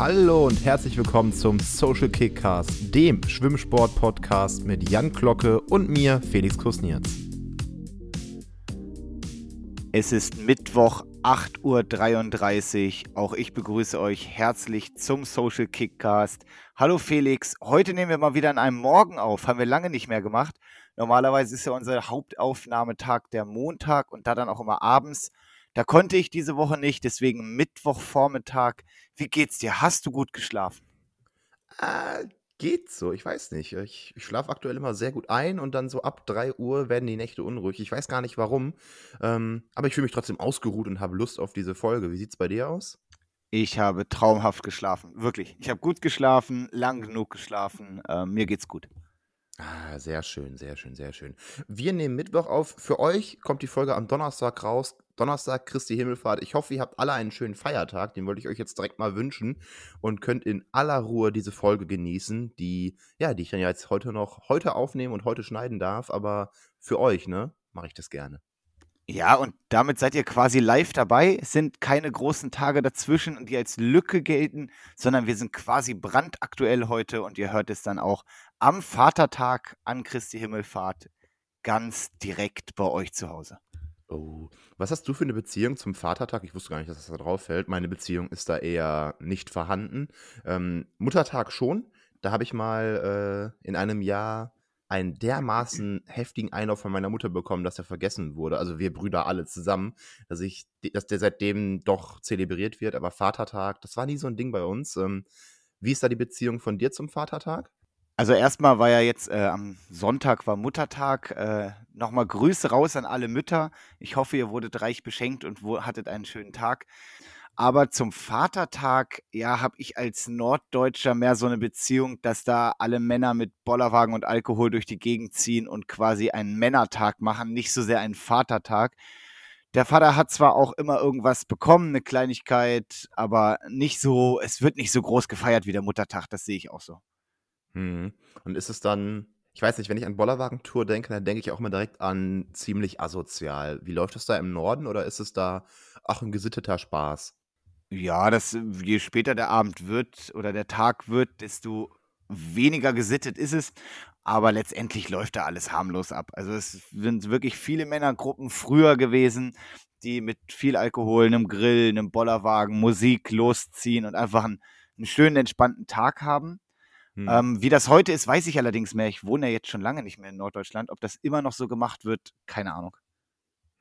Hallo und herzlich willkommen zum Social Kickcast, dem Schwimmsport-Podcast mit Jan Glocke und mir, Felix Kusnierz. Es ist Mittwoch, 8.33 Uhr. Auch ich begrüße euch herzlich zum Social Kickcast. Hallo Felix, heute nehmen wir mal wieder an einem Morgen auf. Haben wir lange nicht mehr gemacht. Normalerweise ist ja unser Hauptaufnahmetag der Montag und da dann auch immer abends. Da konnte ich diese Woche nicht, deswegen Mittwochvormittag. Wie geht's dir? Hast du gut geschlafen? Äh, geht so, ich weiß nicht. Ich, ich schlafe aktuell immer sehr gut ein und dann so ab 3 Uhr werden die Nächte unruhig. Ich weiß gar nicht warum, ähm, aber ich fühle mich trotzdem ausgeruht und habe Lust auf diese Folge. Wie sieht's bei dir aus? Ich habe traumhaft geschlafen, wirklich. Ich habe gut geschlafen, lang genug geschlafen. Äh, mir geht's gut. Ah, sehr schön, sehr schön, sehr schön. Wir nehmen Mittwoch auf. Für euch kommt die Folge am Donnerstag raus. Donnerstag, Christi Himmelfahrt. Ich hoffe, ihr habt alle einen schönen Feiertag. Den wollte ich euch jetzt direkt mal wünschen und könnt in aller Ruhe diese Folge genießen, die, ja, die ich dann jetzt heute noch heute aufnehmen und heute schneiden darf. Aber für euch, ne, mache ich das gerne. Ja, und damit seid ihr quasi live dabei. Es sind keine großen Tage dazwischen, die als Lücke gelten, sondern wir sind quasi brandaktuell heute und ihr hört es dann auch am Vatertag an Christi Himmelfahrt ganz direkt bei euch zu Hause. Oh, was hast du für eine Beziehung zum Vatertag? Ich wusste gar nicht, dass das da drauf fällt. Meine Beziehung ist da eher nicht vorhanden. Ähm, Muttertag schon. Da habe ich mal äh, in einem Jahr einen dermaßen heftigen Einlauf von meiner Mutter bekommen, dass er vergessen wurde. Also wir Brüder alle zusammen, dass ich, dass der seitdem doch zelebriert wird. Aber Vatertag, das war nie so ein Ding bei uns. Ähm, wie ist da die Beziehung von dir zum Vatertag? Also erstmal war ja jetzt äh, am Sonntag war Muttertag. Äh, Nochmal Grüße raus an alle Mütter. Ich hoffe, ihr wurdet reich beschenkt und hattet einen schönen Tag. Aber zum Vatertag, ja, habe ich als Norddeutscher mehr so eine Beziehung, dass da alle Männer mit Bollerwagen und Alkohol durch die Gegend ziehen und quasi einen Männertag machen, nicht so sehr einen Vatertag. Der Vater hat zwar auch immer irgendwas bekommen, eine Kleinigkeit, aber nicht so, es wird nicht so groß gefeiert wie der Muttertag, das sehe ich auch so. Mhm. Und ist es dann ich weiß nicht, wenn ich an Bollerwagentour denke, dann denke ich auch immer direkt an ziemlich asozial. Wie läuft es da im Norden oder ist es da auch ein gesitteter Spaß? Ja, das je später der Abend wird oder der Tag wird, desto weniger gesittet ist es. Aber letztendlich läuft da alles harmlos ab. Also es sind wirklich viele Männergruppen früher gewesen, die mit viel Alkohol, einem Grill, einem Bollerwagen, Musik losziehen und einfach einen, einen schönen, entspannten Tag haben. Hm. Ähm, wie das heute ist, weiß ich allerdings mehr. Ich wohne ja jetzt schon lange nicht mehr in Norddeutschland. Ob das immer noch so gemacht wird, keine Ahnung.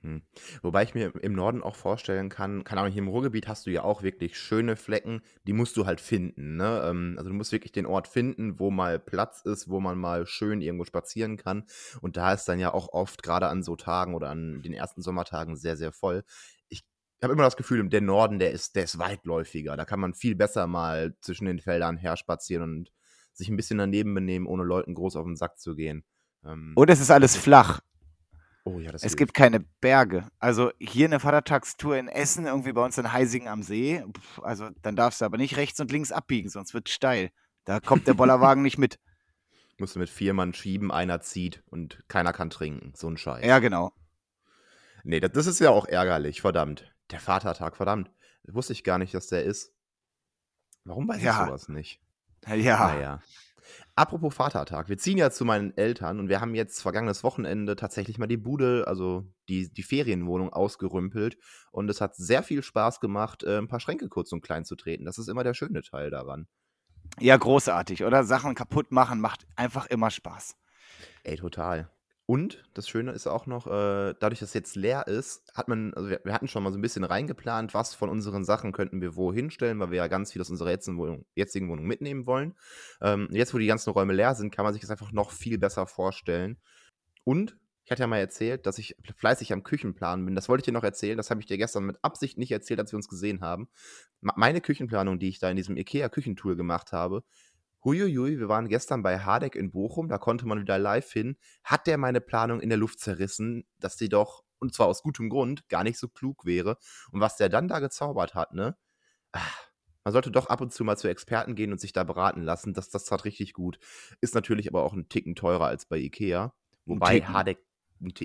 Hm. Wobei ich mir im Norden auch vorstellen kann, keine Ahnung, hier im Ruhrgebiet hast du ja auch wirklich schöne Flecken, die musst du halt finden. Ne? Ähm, also du musst wirklich den Ort finden, wo mal Platz ist, wo man mal schön irgendwo spazieren kann. Und da ist dann ja auch oft, gerade an so Tagen oder an den ersten Sommertagen, sehr, sehr voll. Ich habe immer das Gefühl, der Norden, der ist, der ist weitläufiger. Da kann man viel besser mal zwischen den Feldern her spazieren und sich ein bisschen daneben benehmen, ohne Leuten groß auf den Sack zu gehen. Ähm, Und es ist alles flach. Oh ja, das Es gibt keine Berge. Also hier eine Vatertagstour in Essen, irgendwie bei uns in Heisingen am See. Also dann darfst du aber nicht rechts und links abbiegen, sonst wird es steil. Da kommt der Bollerwagen nicht mit. Musst du mit vier Mann schieben, einer zieht und keiner kann trinken. So ein Scheiß. Ja, genau. Nee, das, das ist ja auch ärgerlich, verdammt. Der Vatertag, verdammt. Wusste ich gar nicht, dass der ist. Warum weiß ja. ich sowas nicht? Ja. Naja. Apropos Vatertag, wir ziehen ja zu meinen Eltern und wir haben jetzt vergangenes Wochenende tatsächlich mal die Bude, also die, die Ferienwohnung ausgerümpelt und es hat sehr viel Spaß gemacht, äh, ein paar Schränke kurz und klein zu treten. Das ist immer der schöne Teil daran. Ja, großartig, oder? Sachen kaputt machen macht einfach immer Spaß. Ey, total. Und das Schöne ist auch noch, äh, dadurch, dass es jetzt leer ist, hat man, also wir, wir, hatten schon mal so ein bisschen reingeplant, was von unseren Sachen könnten wir wo hinstellen, weil wir ja ganz viel aus unserer jetzigen Wohnung, jetzigen Wohnung mitnehmen wollen. Ähm, jetzt, wo die ganzen Räume leer sind, kann man sich das einfach noch viel besser vorstellen. Und ich hatte ja mal erzählt, dass ich fleißig am Küchenplan bin. Das wollte ich dir noch erzählen. Das habe ich dir gestern mit Absicht nicht erzählt, als wir uns gesehen haben. Meine Küchenplanung, die ich da in diesem IKEA-Küchentool gemacht habe, Huiuiui, wir waren gestern bei Hardek in Bochum, da konnte man wieder live hin. Hat der meine Planung in der Luft zerrissen, dass die doch, und zwar aus gutem Grund, gar nicht so klug wäre. Und was der dann da gezaubert hat, ne? Ach, man sollte doch ab und zu mal zu Experten gehen und sich da beraten lassen. Das, das tat richtig gut. Ist natürlich aber auch ein Ticken teurer als bei Ikea. Wobei Hardek,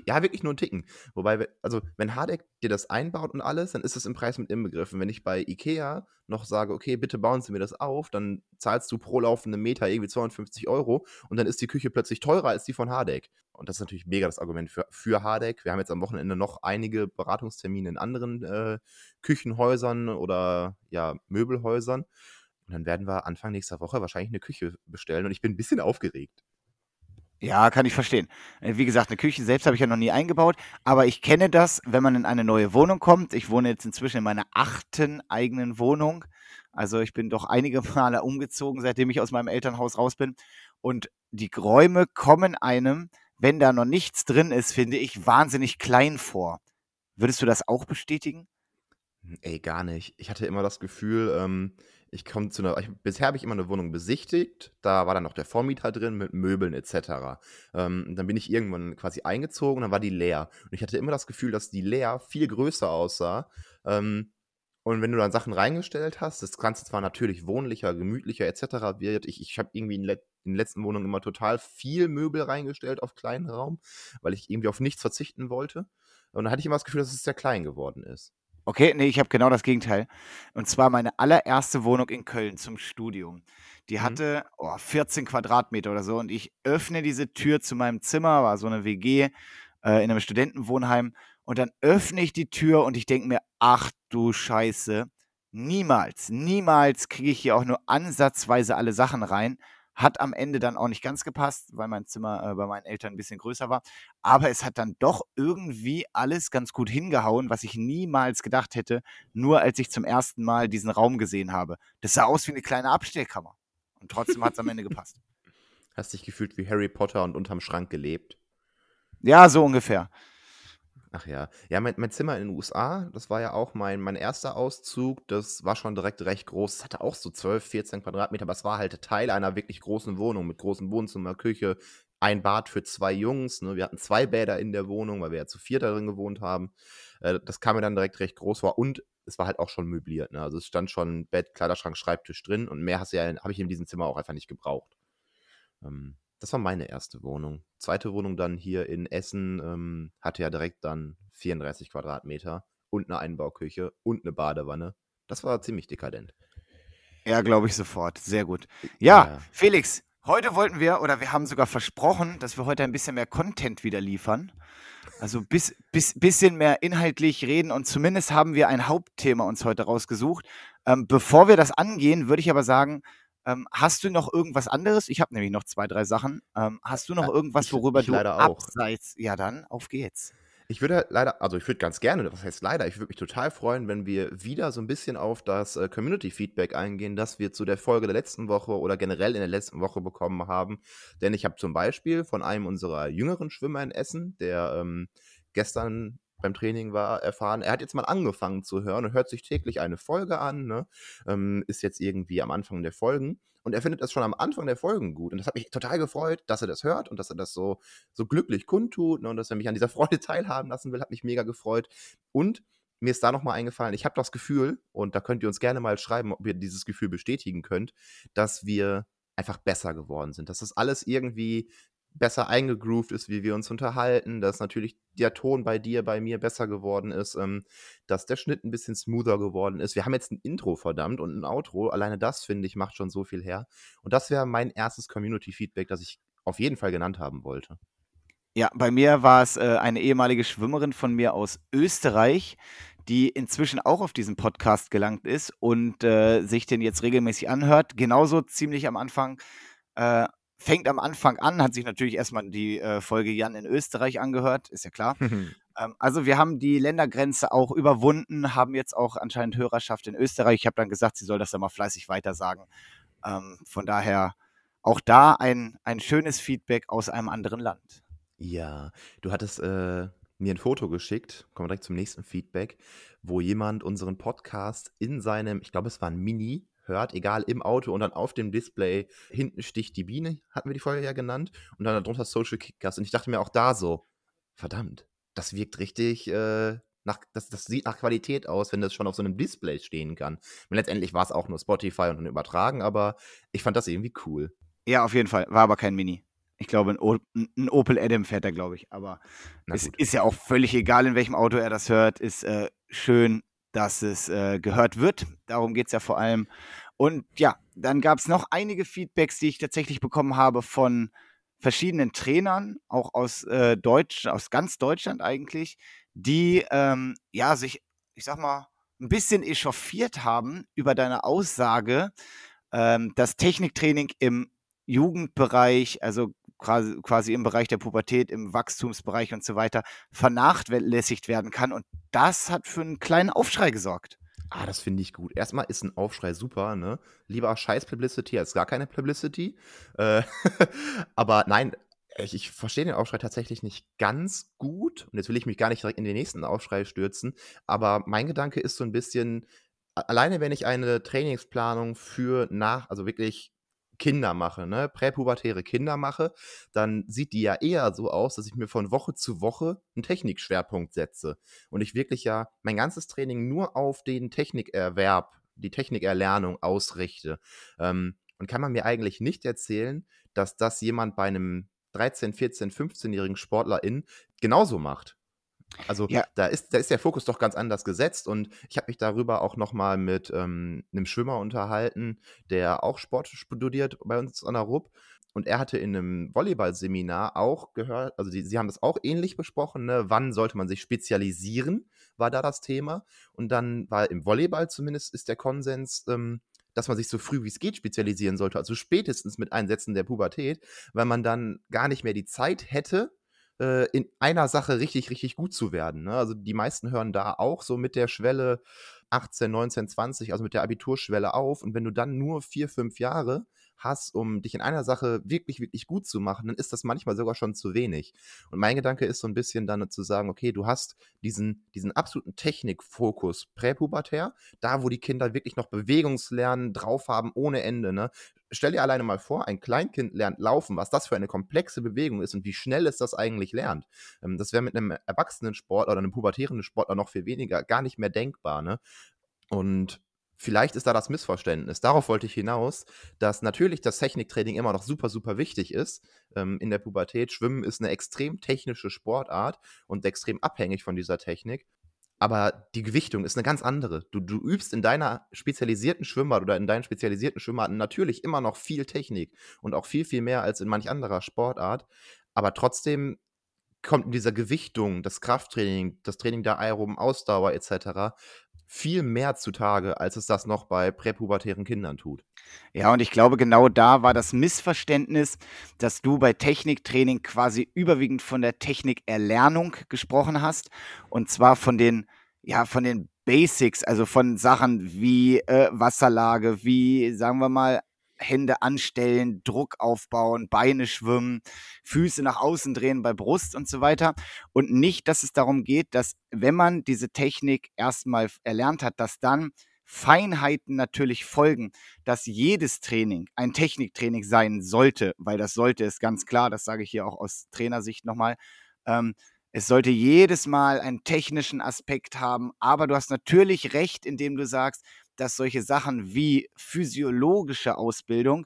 ja, wirklich nur ein Ticken. Wobei, also, wenn Hardek dir das einbaut und alles, dann ist es im Preis mit inbegriffen. Wenn ich bei Ikea noch sage, okay, bitte bauen Sie mir das auf, dann zahlst du pro laufende Meter irgendwie 250 Euro und dann ist die Küche plötzlich teurer als die von Hardek. Und das ist natürlich mega das Argument für, für Hardek. Wir haben jetzt am Wochenende noch einige Beratungstermine in anderen äh, Küchenhäusern oder ja, Möbelhäusern. Und dann werden wir Anfang nächster Woche wahrscheinlich eine Küche bestellen und ich bin ein bisschen aufgeregt. Ja, kann ich verstehen. Äh, wie gesagt, eine Küche selbst habe ich ja noch nie eingebaut, aber ich kenne das, wenn man in eine neue Wohnung kommt. Ich wohne jetzt inzwischen in meiner achten eigenen Wohnung. Also ich bin doch einige Male umgezogen, seitdem ich aus meinem Elternhaus raus bin. Und die Räume kommen einem, wenn da noch nichts drin ist, finde ich, wahnsinnig klein vor. Würdest du das auch bestätigen? Ey, gar nicht. Ich hatte immer das Gefühl, ähm, ich komme zu einer. Ich, bisher habe ich immer eine Wohnung besichtigt. Da war dann noch der Vormieter drin mit Möbeln etc. Ähm, dann bin ich irgendwann quasi eingezogen, dann war die leer. Und ich hatte immer das Gefühl, dass die leer viel größer aussah. Ähm, und wenn du dann Sachen reingestellt hast, das Ganze zwar natürlich wohnlicher, gemütlicher etc. wird. Ich, ich habe irgendwie in, in den letzten Wohnungen immer total viel Möbel reingestellt auf kleinen Raum, weil ich irgendwie auf nichts verzichten wollte. Und dann hatte ich immer das Gefühl, dass es sehr klein geworden ist. Okay, nee, ich habe genau das Gegenteil. Und zwar meine allererste Wohnung in Köln zum Studium. Die Mhm. hatte, oh, 14 Quadratmeter oder so und ich öffne diese Tür zu meinem Zimmer, war so eine WG, äh, in einem Studentenwohnheim und dann öffne ich die Tür und ich denke mir: „Ach du Scheiße, niemals, niemals kriege ich hier auch nur ansatzweise alle Sachen rein.“ Hat am Ende dann auch nicht ganz gepasst, weil mein Zimmer äh, bei meinen Eltern ein bisschen größer war. Aber es hat dann doch irgendwie alles ganz gut hingehauen, was ich niemals gedacht hätte, nur als ich zum ersten Mal diesen Raum gesehen habe. Das sah aus wie eine kleine Abstellkammer. Und trotzdem hat es am Ende gepasst. Hast dich gefühlt wie Harry Potter und unterm Schrank gelebt? Ja, so ungefähr. Ach ja. Ja, mein, mein Zimmer in den USA, das war ja auch mein, mein erster Auszug. Das war schon direkt recht groß. Es hatte auch so 12, 14 Quadratmeter, aber es war halt Teil einer wirklich großen Wohnung mit großem Wohnzimmer, Küche, ein Bad für zwei Jungs. Ne? Wir hatten zwei Bäder in der Wohnung, weil wir ja zu viert darin gewohnt haben. Äh, das kam mir dann direkt recht groß vor und es war halt auch schon möbliert. Ne? Also es stand schon Bett, Kleiderschrank, Schreibtisch drin und mehr ja, habe ich in diesem Zimmer auch einfach nicht gebraucht. Ähm, das war meine erste Wohnung. Zweite Wohnung dann hier in Essen ähm, hatte ja direkt dann 34 Quadratmeter und eine Einbauküche und eine Badewanne. Das war ziemlich dekadent. Ja, glaube ich sofort. Sehr gut. Ja, ja, Felix, heute wollten wir, oder wir haben sogar versprochen, dass wir heute ein bisschen mehr Content wieder liefern. Also bis, bis, bisschen mehr inhaltlich reden und zumindest haben wir ein Hauptthema uns heute rausgesucht. Ähm, bevor wir das angehen, würde ich aber sagen, ähm, hast du noch irgendwas anderes? Ich habe nämlich noch zwei, drei Sachen. Ähm, hast du noch irgendwas, worüber ich, ich du leider auch. abseits? Ja, dann auf geht's. Ich würde leider, also ich würde ganz gerne, was heißt leider, ich würde mich total freuen, wenn wir wieder so ein bisschen auf das äh, Community-Feedback eingehen, das wir zu der Folge der letzten Woche oder generell in der letzten Woche bekommen haben. Denn ich habe zum Beispiel von einem unserer jüngeren Schwimmer in Essen, der ähm, gestern beim Training war, erfahren, er hat jetzt mal angefangen zu hören und hört sich täglich eine Folge an, ne? ähm, ist jetzt irgendwie am Anfang der Folgen und er findet das schon am Anfang der Folgen gut und das hat mich total gefreut, dass er das hört und dass er das so, so glücklich kundtut ne? und dass er mich an dieser Freude teilhaben lassen will, hat mich mega gefreut und mir ist da nochmal eingefallen, ich habe das Gefühl, und da könnt ihr uns gerne mal schreiben, ob ihr dieses Gefühl bestätigen könnt, dass wir einfach besser geworden sind. Dass das alles irgendwie besser eingegroovt ist, wie wir uns unterhalten, dass natürlich der Ton bei dir, bei mir besser geworden ist, ähm, dass der Schnitt ein bisschen smoother geworden ist. Wir haben jetzt ein Intro, verdammt, und ein Outro. Alleine das, finde ich, macht schon so viel her. Und das wäre mein erstes Community-Feedback, das ich auf jeden Fall genannt haben wollte. Ja, bei mir war es äh, eine ehemalige Schwimmerin von mir aus Österreich, die inzwischen auch auf diesen Podcast gelangt ist und äh, sich den jetzt regelmäßig anhört. Genauso ziemlich am Anfang äh, fängt am Anfang an, hat sich natürlich erstmal die äh, Folge Jan in Österreich angehört, ist ja klar. ähm, also wir haben die Ländergrenze auch überwunden, haben jetzt auch anscheinend Hörerschaft in Österreich. Ich habe dann gesagt, sie soll das dann mal fleißig weitersagen. Ähm, von daher auch da ein, ein schönes Feedback aus einem anderen Land. Ja, du hattest äh, mir ein Foto geschickt, kommen wir direkt zum nächsten Feedback, wo jemand unseren Podcast in seinem, ich glaube, es war ein Mini, hört, egal im Auto und dann auf dem Display hinten sticht die Biene, hatten wir die Folge ja genannt, und dann darunter Social Kickers. Und ich dachte mir auch da so, verdammt, das wirkt richtig, äh, nach, das, das sieht nach Qualität aus, wenn das schon auf so einem Display stehen kann. Und letztendlich war es auch nur Spotify und dann übertragen, aber ich fand das irgendwie cool. Ja, auf jeden Fall. War aber kein Mini. Ich glaube, ein, ein Opel Adam fährt er, glaube ich. Aber es ist ja auch völlig egal, in welchem Auto er das hört. Ist äh, schön, dass es äh, gehört wird. Darum geht es ja vor allem. Und ja, dann gab es noch einige Feedbacks, die ich tatsächlich bekommen habe von verschiedenen Trainern, auch aus äh, Deutsch, aus ganz Deutschland eigentlich, die ähm, ja sich, ich sag mal, ein bisschen echauffiert haben über deine Aussage, ähm, dass Techniktraining im Jugendbereich, also quasi, quasi im Bereich der Pubertät, im Wachstumsbereich und so weiter, vernachlässigt werden kann. Und das hat für einen kleinen Aufschrei gesorgt. Ah, das finde ich gut. Erstmal ist ein Aufschrei super, ne? Lieber scheiß Publicity als gar keine Publicity. Äh, aber nein, ich, ich verstehe den Aufschrei tatsächlich nicht ganz gut. Und jetzt will ich mich gar nicht direkt in den nächsten Aufschrei stürzen. Aber mein Gedanke ist so ein bisschen, alleine wenn ich eine Trainingsplanung für nach, also wirklich Kinder mache, ne, präpubertäre Kinder mache, dann sieht die ja eher so aus, dass ich mir von Woche zu Woche einen Technikschwerpunkt setze und ich wirklich ja mein ganzes Training nur auf den Technikerwerb, die Technikerlernung ausrichte. Ähm, und kann man mir eigentlich nicht erzählen, dass das jemand bei einem 13, 14, 15-jährigen Sportlerin genauso macht. Also ja. da, ist, da ist der Fokus doch ganz anders gesetzt und ich habe mich darüber auch nochmal mit ähm, einem Schwimmer unterhalten, der auch Sport studiert bei uns an der RUP und er hatte in einem Volleyball-Seminar auch gehört, also die, sie haben das auch ähnlich besprochen, ne? wann sollte man sich spezialisieren, war da das Thema und dann war im Volleyball zumindest ist der Konsens, ähm, dass man sich so früh wie es geht spezialisieren sollte, also spätestens mit Einsätzen der Pubertät, weil man dann gar nicht mehr die Zeit hätte, äh, in einer Sache richtig, richtig gut zu werden. Ne? Also die meisten hören da auch so mit der Schwelle 18, 19, 20, also mit der Abiturschwelle auf. Und wenn du dann nur vier, fünf Jahre hast, um dich in einer Sache wirklich, wirklich gut zu machen, dann ist das manchmal sogar schon zu wenig. Und mein Gedanke ist so ein bisschen dann zu sagen, okay, du hast diesen, diesen absoluten Technikfokus präpubertär, da wo die Kinder wirklich noch Bewegungslernen drauf haben ohne Ende. Ne? Stell dir alleine mal vor, ein Kleinkind lernt laufen, was das für eine komplexe Bewegung ist und wie schnell es das eigentlich lernt. Ähm, das wäre mit einem erwachsenen Sportler oder einem pubertären Sportler noch viel weniger, gar nicht mehr denkbar. Ne? Und Vielleicht ist da das Missverständnis. Darauf wollte ich hinaus, dass natürlich das Techniktraining immer noch super, super wichtig ist ähm, in der Pubertät. Schwimmen ist eine extrem technische Sportart und extrem abhängig von dieser Technik. Aber die Gewichtung ist eine ganz andere. Du, du übst in deiner spezialisierten Schwimmbad oder in deinen spezialisierten Schwimmbaden natürlich immer noch viel Technik und auch viel, viel mehr als in manch anderer Sportart. Aber trotzdem kommt in dieser Gewichtung, das Krafttraining, das Training der aeroben Ausdauer etc viel mehr zutage, als es das noch bei präpubertären Kindern tut. Ja, und ich glaube, genau da war das Missverständnis, dass du bei Techniktraining quasi überwiegend von der Technikerlernung gesprochen hast. Und zwar von den, ja, von den Basics, also von Sachen wie äh, Wasserlage, wie, sagen wir mal, Hände anstellen, Druck aufbauen, Beine schwimmen, Füße nach außen drehen bei Brust und so weiter. Und nicht, dass es darum geht, dass wenn man diese Technik erstmal erlernt hat, dass dann Feinheiten natürlich folgen, dass jedes Training ein Techniktraining sein sollte, weil das sollte es ganz klar, das sage ich hier auch aus Trainersicht nochmal. Ähm, es sollte jedes Mal einen technischen Aspekt haben, aber du hast natürlich recht, indem du sagst, dass solche Sachen wie physiologische Ausbildung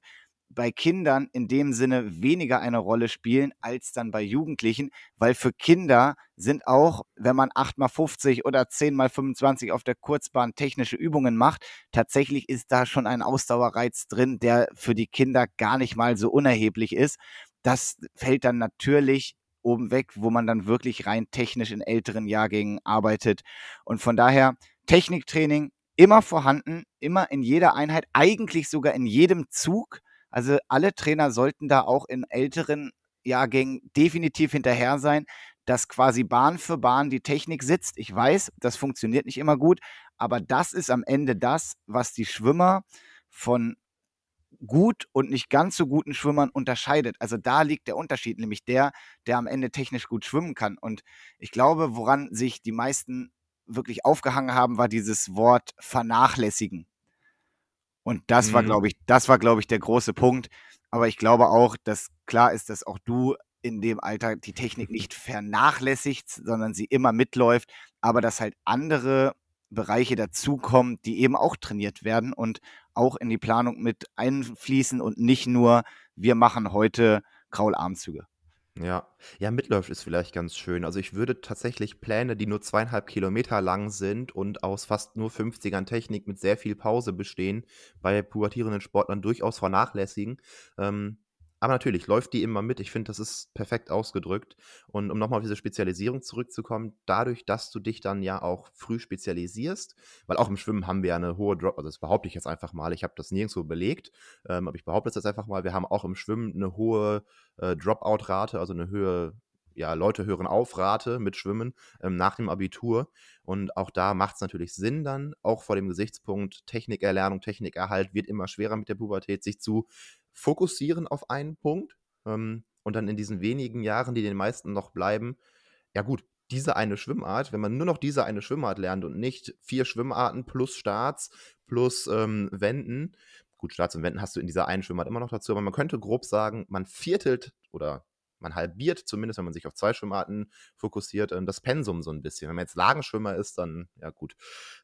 bei Kindern in dem Sinne weniger eine Rolle spielen als dann bei Jugendlichen, weil für Kinder sind auch, wenn man 8x50 oder 10x25 auf der Kurzbahn technische Übungen macht, tatsächlich ist da schon ein Ausdauerreiz drin, der für die Kinder gar nicht mal so unerheblich ist. Das fällt dann natürlich oben weg, wo man dann wirklich rein technisch in älteren Jahrgängen arbeitet. Und von daher Techniktraining immer vorhanden, immer in jeder Einheit, eigentlich sogar in jedem Zug. Also alle Trainer sollten da auch in älteren Jahrgängen definitiv hinterher sein, dass quasi Bahn für Bahn die Technik sitzt. Ich weiß, das funktioniert nicht immer gut, aber das ist am Ende das, was die Schwimmer von gut und nicht ganz so guten Schwimmern unterscheidet. Also da liegt der Unterschied, nämlich der, der am Ende technisch gut schwimmen kann. Und ich glaube, woran sich die meisten wirklich aufgehangen haben, war dieses Wort vernachlässigen. Und das mhm. war, glaube ich, das war, glaube ich, der große Punkt. Aber ich glaube auch, dass klar ist, dass auch du in dem Alter die Technik nicht vernachlässigt, sondern sie immer mitläuft, aber dass halt andere Bereiche dazukommen, die eben auch trainiert werden und auch in die Planung mit einfließen und nicht nur, wir machen heute Kraularmzüge. Ja. Ja, Mitläuft ist vielleicht ganz schön. Also, ich würde tatsächlich Pläne, die nur zweieinhalb Kilometer lang sind und aus fast nur 50ern Technik mit sehr viel Pause bestehen, bei pubertierenden Sportlern durchaus vernachlässigen. Ähm, aber natürlich läuft die immer mit. Ich finde, das ist perfekt ausgedrückt. Und um nochmal auf diese Spezialisierung zurückzukommen, dadurch, dass du dich dann ja auch früh spezialisierst, weil auch im Schwimmen haben wir ja eine hohe Drop, also das behaupte ich jetzt einfach mal, ich habe das nirgendwo belegt, ähm, aber ich behaupte das jetzt einfach mal, wir haben auch im Schwimmen eine hohe äh, Dropout-Rate, also eine höhere ja, Leute hören auf Rate mit Schwimmen ähm, nach dem Abitur. Und auch da macht es natürlich Sinn dann, auch vor dem Gesichtspunkt Technikerlernung, Technikerhalt wird immer schwerer mit der Pubertät, sich zu fokussieren auf einen Punkt ähm, und dann in diesen wenigen Jahren, die den meisten noch bleiben, ja gut, diese eine Schwimmart, wenn man nur noch diese eine Schwimmart lernt und nicht vier Schwimmarten plus Starts plus ähm, Wenden, gut, Starts und Wenden hast du in dieser einen Schwimmart immer noch dazu, aber man könnte grob sagen, man viertelt oder man halbiert zumindest, wenn man sich auf zwei Schwimmarten fokussiert, ähm, das Pensum so ein bisschen. Wenn man jetzt Lagenschwimmer ist, dann, ja gut,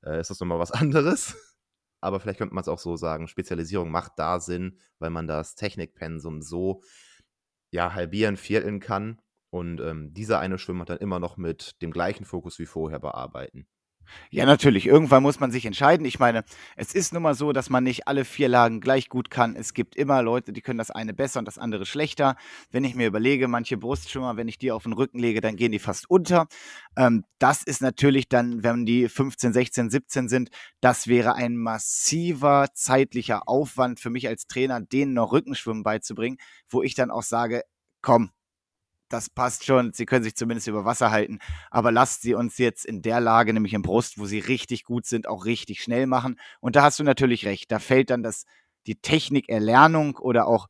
äh, ist das nochmal was anderes aber vielleicht könnte man es auch so sagen, Spezialisierung macht da Sinn, weil man das Technikpensum so ja, halbieren, vierteln kann und ähm, dieser eine Schwimmer dann immer noch mit dem gleichen Fokus wie vorher bearbeiten. Ja, natürlich. Irgendwann muss man sich entscheiden. Ich meine, es ist nun mal so, dass man nicht alle vier Lagen gleich gut kann. Es gibt immer Leute, die können das eine besser und das andere schlechter. Wenn ich mir überlege, manche Brustschwimmer, wenn ich die auf den Rücken lege, dann gehen die fast unter. Ähm, das ist natürlich dann, wenn die 15, 16, 17 sind, das wäre ein massiver zeitlicher Aufwand für mich als Trainer, denen noch Rückenschwimmen beizubringen, wo ich dann auch sage, komm, das passt schon, sie können sich zumindest über Wasser halten, aber lasst sie uns jetzt in der Lage, nämlich im Brust, wo sie richtig gut sind, auch richtig schnell machen. Und da hast du natürlich recht, da fällt dann das, die Technikerlernung oder auch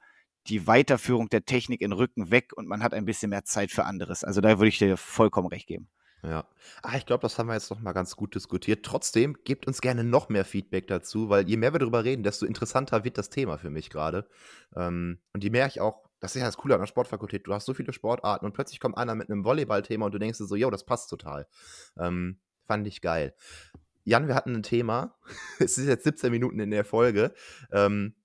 die Weiterführung der Technik in Rücken weg und man hat ein bisschen mehr Zeit für anderes. Also da würde ich dir vollkommen recht geben. Ja. Ah, ich glaube, das haben wir jetzt noch mal ganz gut diskutiert. Trotzdem, gebt uns gerne noch mehr Feedback dazu, weil je mehr wir darüber reden, desto interessanter wird das Thema für mich gerade. Ähm, und je mehr ich auch das ist ja das Coole an der Sportfakultät. Du hast so viele Sportarten und plötzlich kommt einer mit einem Volleyball-Thema und du denkst dir so, yo, das passt total. Ähm, fand ich geil. Jan, wir hatten ein Thema. es ist jetzt 17 Minuten in der Folge. Ähm,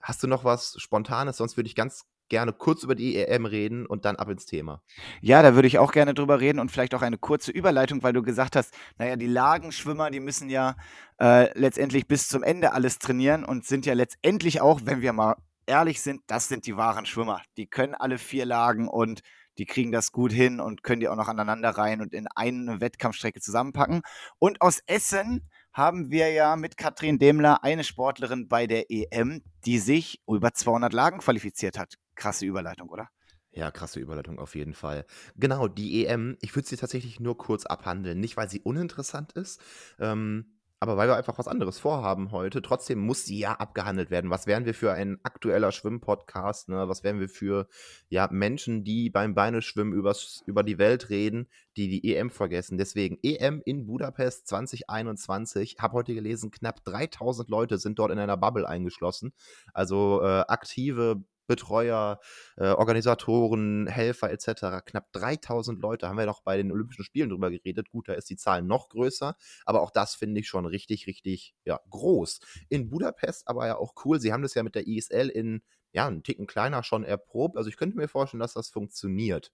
hast du noch was Spontanes? Sonst würde ich ganz gerne kurz über die EM reden und dann ab ins Thema. Ja, da würde ich auch gerne drüber reden und vielleicht auch eine kurze Überleitung, weil du gesagt hast, naja, die Lagenschwimmer, die müssen ja äh, letztendlich bis zum Ende alles trainieren und sind ja letztendlich auch, wenn wir mal ehrlich sind, das sind die wahren Schwimmer. Die können alle vier Lagen und die kriegen das gut hin und können die auch noch aneinander rein und in eine Wettkampfstrecke zusammenpacken. Und aus Essen haben wir ja mit Katrin Demler eine Sportlerin bei der EM, die sich über 200 Lagen qualifiziert hat. Krasse Überleitung, oder? Ja, krasse Überleitung auf jeden Fall. Genau, die EM, ich würde sie tatsächlich nur kurz abhandeln. Nicht, weil sie uninteressant ist, ähm, aber weil wir einfach was anderes vorhaben heute, trotzdem muss sie ja abgehandelt werden. Was wären wir für ein aktueller Schwimmpodcast? Ne? Was wären wir für ja, Menschen, die beim Beineschwimmen übers, über die Welt reden, die die EM vergessen? Deswegen EM in Budapest 2021. Habe heute gelesen, knapp 3000 Leute sind dort in einer Bubble eingeschlossen. Also äh, aktive Betreuer, äh, Organisatoren, Helfer etc. Knapp 3000 Leute haben wir noch bei den Olympischen Spielen drüber geredet. Gut, da ist die Zahl noch größer, aber auch das finde ich schon richtig, richtig ja, groß. In Budapest aber ja auch cool. Sie haben das ja mit der ISL in ja, einen Ticken kleiner schon erprobt. Also ich könnte mir vorstellen, dass das funktioniert.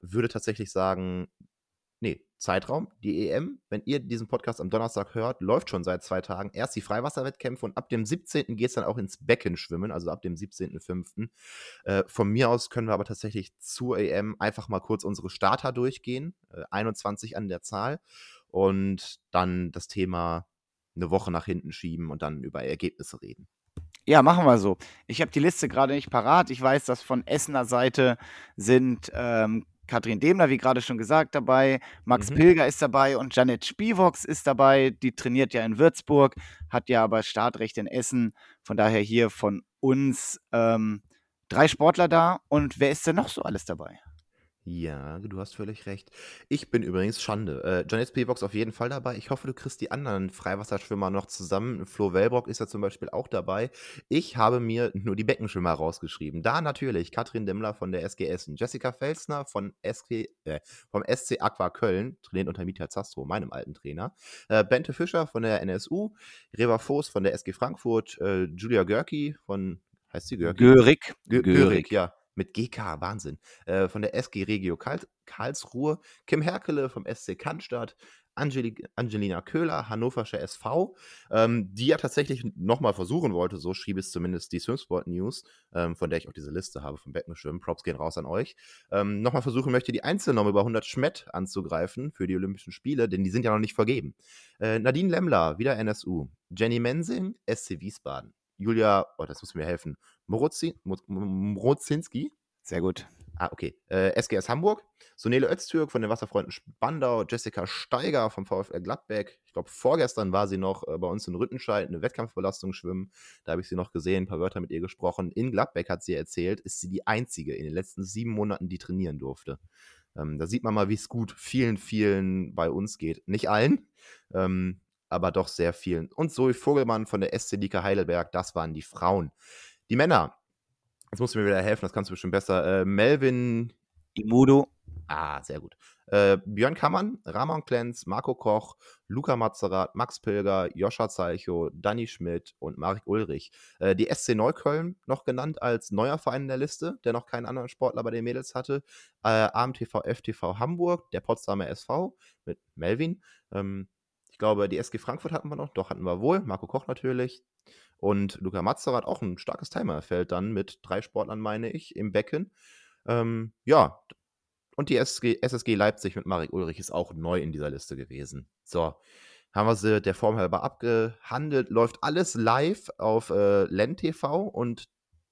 Würde tatsächlich sagen, nee, Zeitraum, die EM, wenn ihr diesen Podcast am Donnerstag hört, läuft schon seit zwei Tagen. Erst die Freiwasserwettkämpfe und ab dem 17. geht es dann auch ins Becken schwimmen, also ab dem 17.05. Äh, von mir aus können wir aber tatsächlich zur EM einfach mal kurz unsere Starter durchgehen, äh, 21 an der Zahl, und dann das Thema eine Woche nach hinten schieben und dann über Ergebnisse reden. Ja, machen wir so. Ich habe die Liste gerade nicht parat. Ich weiß, dass von Essener Seite sind ähm, Katrin Demler, wie gerade schon gesagt, dabei. Max Mhm. Pilger ist dabei und Janet Spivox ist dabei. Die trainiert ja in Würzburg, hat ja aber Startrecht in Essen. Von daher hier von uns ähm, drei Sportler da. Und wer ist denn noch so alles dabei? Ja, du hast völlig recht. Ich bin übrigens Schande. Äh, Janet Spielbox auf jeden Fall dabei. Ich hoffe, du kriegst die anderen Freiwasserschwimmer noch zusammen. Flo Wellbrock ist ja zum Beispiel auch dabei. Ich habe mir nur die Beckenschwimmer rausgeschrieben. Da natürlich Katrin Demmler von der SG Essen, Jessica Felsner von SG, äh, vom SC Aqua Köln, trainiert unter Mieter Zastro, meinem alten Trainer. Äh, Bente Fischer von der NSU, Reva Voß von der SG Frankfurt, äh, Julia Görki von, heißt sie Görki? Görig. Görig, ja mit GK, Wahnsinn. Äh, von der SG Regio Karl Karlsruhe, Kim Herkele vom SC Cannstatt, Angeli Angelina Köhler, Hannoversche SV, ähm, die ja tatsächlich nochmal versuchen wollte, so schrieb es zumindest die Swimsport News, ähm, von der ich auch diese Liste habe vom Beckenschwimmen. Props gehen raus an euch. Ähm, nochmal versuchen möchte, die Einzelnorm über 100 Schmett anzugreifen für die Olympischen Spiele, denn die sind ja noch nicht vergeben. Äh, Nadine Lemmler, wieder NSU. Jenny Mensing, SC Wiesbaden. Julia, oh, das muss mir helfen, Morozinski. Sehr gut. Ah, okay. Äh, SGS Hamburg, Sonele Öztürk von den Wasserfreunden Spandau, Jessica Steiger vom VfL Gladbeck. Ich glaube, vorgestern war sie noch äh, bei uns in Rüttenscheid eine Wettkampfbelastung schwimmen. Da habe ich sie noch gesehen, ein paar Wörter mit ihr gesprochen. In Gladbeck hat sie erzählt, ist sie die einzige in den letzten sieben Monaten, die trainieren durfte. Ähm, da sieht man mal, wie es gut vielen, vielen bei uns geht. Nicht allen, ähm, aber doch sehr vielen. Und Zoe Vogelmann von der SC Dika Heidelberg, das waren die Frauen. Die Männer, Jetzt musst du mir wieder helfen, das kannst du bestimmt besser. Äh, Melvin Imudo. Ah, sehr gut. Äh, Björn Kammann, Ramon Klenz, Marco Koch, Luca Mazerat, Max Pilger, Joscha Zeicho, Danny Schmidt und Marek Ulrich. Äh, die SC Neukölln noch genannt als neuer Verein in der Liste, der noch keinen anderen Sportler bei den Mädels hatte. Äh, AMTV FTV Hamburg, der Potsdamer SV mit Melvin. Ähm, ich glaube, die SG Frankfurt hatten wir noch, doch hatten wir wohl. Marco Koch natürlich. Und Luca Mazzarat auch ein starkes Timerfeld dann mit drei Sportlern, meine ich, im Becken. Ähm, ja, und die SG, SSG Leipzig mit Marek Ulrich ist auch neu in dieser Liste gewesen. So, haben wir sie der Form halber abgehandelt. Läuft alles live auf äh, LEN-TV und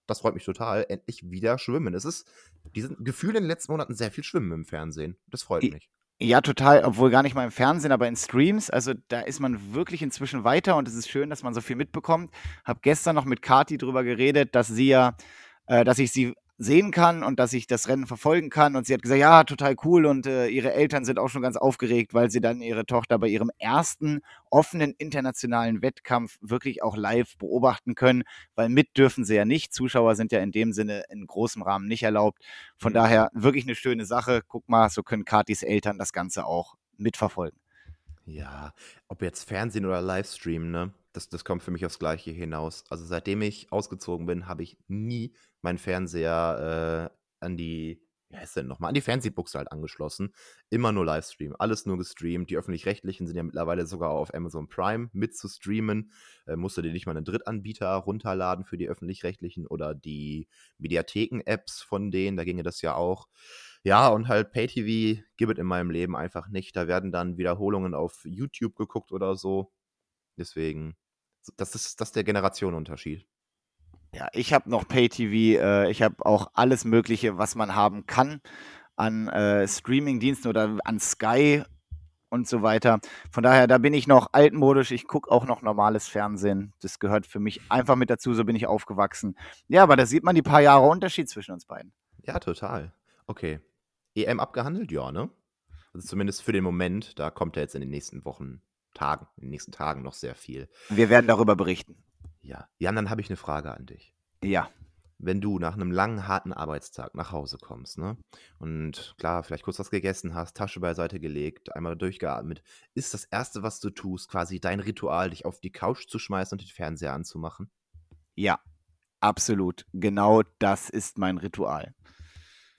das freut mich total. Endlich wieder schwimmen. Es ist diesen Gefühl in den letzten Monaten sehr viel Schwimmen im Fernsehen. Das freut mich. Ja, total, obwohl gar nicht mal im Fernsehen, aber in Streams. Also da ist man wirklich inzwischen weiter und es ist schön, dass man so viel mitbekommt. Hab gestern noch mit Kati drüber geredet, dass sie ja, äh, dass ich sie sehen kann und dass ich das Rennen verfolgen kann. Und sie hat gesagt, ja, total cool. Und äh, ihre Eltern sind auch schon ganz aufgeregt, weil sie dann ihre Tochter bei ihrem ersten offenen internationalen Wettkampf wirklich auch live beobachten können, weil mit dürfen sie ja nicht. Zuschauer sind ja in dem Sinne in großem Rahmen nicht erlaubt. Von mhm. daher wirklich eine schöne Sache. Guck mal, so können Katis Eltern das Ganze auch mitverfolgen. Ja, ob jetzt Fernsehen oder Livestream, ne? Das, das kommt für mich aufs Gleiche hinaus. Also seitdem ich ausgezogen bin, habe ich nie meinen Fernseher äh, an die, wie heißt denn nochmal, an die Fernsehbuchse halt angeschlossen. Immer nur Livestream, alles nur gestreamt. Die öffentlich-rechtlichen sind ja mittlerweile sogar auf Amazon Prime mit zu streamen. Äh, musst du dir nicht mal einen Drittanbieter runterladen für die öffentlich-rechtlichen oder die Mediatheken-Apps von denen, da ginge das ja auch. Ja, und halt Pay-TV gibt es in meinem Leben einfach nicht. Da werden dann Wiederholungen auf YouTube geguckt oder so. Deswegen, das ist, das ist der Generationenunterschied. Ja, ich habe noch Pay-TV, äh, ich habe auch alles Mögliche, was man haben kann an äh, Streaming-Diensten oder an Sky und so weiter. Von daher, da bin ich noch altmodisch. Ich gucke auch noch normales Fernsehen. Das gehört für mich einfach mit dazu. So bin ich aufgewachsen. Ja, aber da sieht man die paar Jahre Unterschied zwischen uns beiden. Ja, total. Okay. EM abgehandelt? Ja, ne? Also zumindest für den Moment. Da kommt er jetzt in den nächsten Wochen, Tagen, in den nächsten Tagen noch sehr viel. Wir werden darüber berichten. Ja. Jan, dann habe ich eine Frage an dich. Ja. Wenn du nach einem langen, harten Arbeitstag nach Hause kommst, ne? Und klar, vielleicht kurz was gegessen hast, Tasche beiseite gelegt, einmal durchgeatmet, ist das Erste, was du tust, quasi dein Ritual, dich auf die Couch zu schmeißen und den Fernseher anzumachen? Ja, absolut. Genau das ist mein Ritual.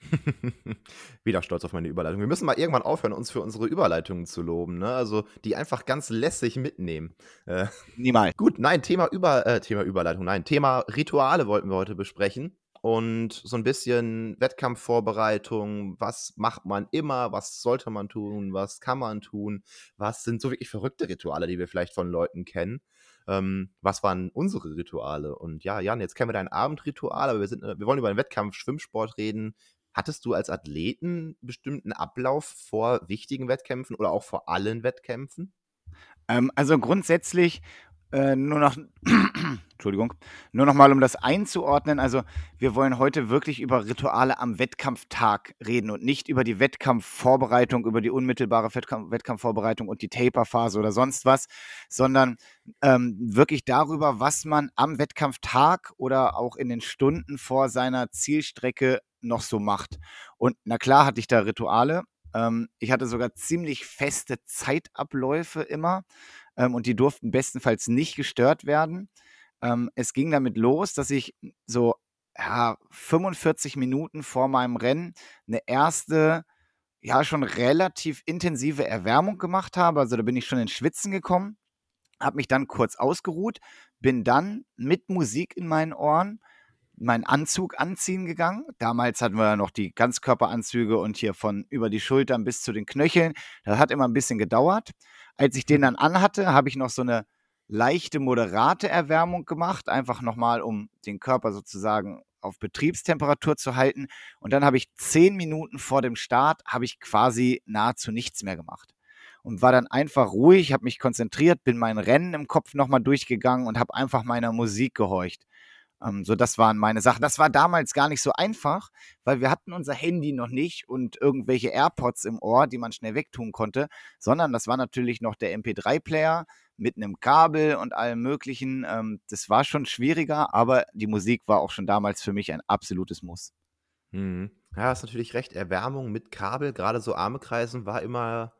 Wieder stolz auf meine Überleitung. Wir müssen mal irgendwann aufhören, uns für unsere Überleitungen zu loben. Ne? Also die einfach ganz lässig mitnehmen. Äh, Niemals. Gut, nein, Thema, Über, äh, Thema Überleitung, nein, Thema Rituale wollten wir heute besprechen. Und so ein bisschen Wettkampfvorbereitung, was macht man immer, was sollte man tun, was kann man tun, was sind so wirklich verrückte Rituale, die wir vielleicht von Leuten kennen. Ähm, was waren unsere Rituale? Und ja, Jan, jetzt kennen wir dein Abendritual, aber wir, sind, wir wollen über den Wettkampf Schwimmsport reden. Hattest du als Athleten bestimmten Ablauf vor wichtigen Wettkämpfen oder auch vor allen Wettkämpfen? Ähm, also grundsätzlich äh, nur noch, Entschuldigung, nur noch mal, um das einzuordnen. Also wir wollen heute wirklich über Rituale am Wettkampftag reden und nicht über die Wettkampfvorbereitung, über die unmittelbare Wettkampf Wettkampfvorbereitung und die Taperphase oder sonst was, sondern ähm, wirklich darüber, was man am Wettkampftag oder auch in den Stunden vor seiner Zielstrecke noch so macht. Und na klar hatte ich da Rituale. Ähm, ich hatte sogar ziemlich feste Zeitabläufe immer ähm, und die durften bestenfalls nicht gestört werden. Ähm, es ging damit los, dass ich so ja, 45 Minuten vor meinem Rennen eine erste, ja, schon relativ intensive Erwärmung gemacht habe. Also da bin ich schon ins Schwitzen gekommen, habe mich dann kurz ausgeruht, bin dann mit Musik in meinen Ohren meinen Anzug anziehen gegangen. Damals hatten wir ja noch die Ganzkörperanzüge und hier von über die Schultern bis zu den Knöcheln. Das hat immer ein bisschen gedauert. Als ich den dann anhatte, habe ich noch so eine leichte, moderate Erwärmung gemacht, einfach nochmal, um den Körper sozusagen auf Betriebstemperatur zu halten. Und dann habe ich zehn Minuten vor dem Start, habe ich quasi nahezu nichts mehr gemacht. Und war dann einfach ruhig, habe mich konzentriert, bin mein Rennen im Kopf nochmal durchgegangen und habe einfach meiner Musik gehorcht. Ähm, so, das waren meine Sachen. Das war damals gar nicht so einfach, weil wir hatten unser Handy noch nicht und irgendwelche AirPods im Ohr, die man schnell wegtun konnte, sondern das war natürlich noch der MP3-Player mit einem Kabel und allem Möglichen. Ähm, das war schon schwieriger, aber die Musik war auch schon damals für mich ein absolutes Muss. Mhm. Ja, hast natürlich recht. Erwärmung mit Kabel, gerade so Arme kreisen, war immer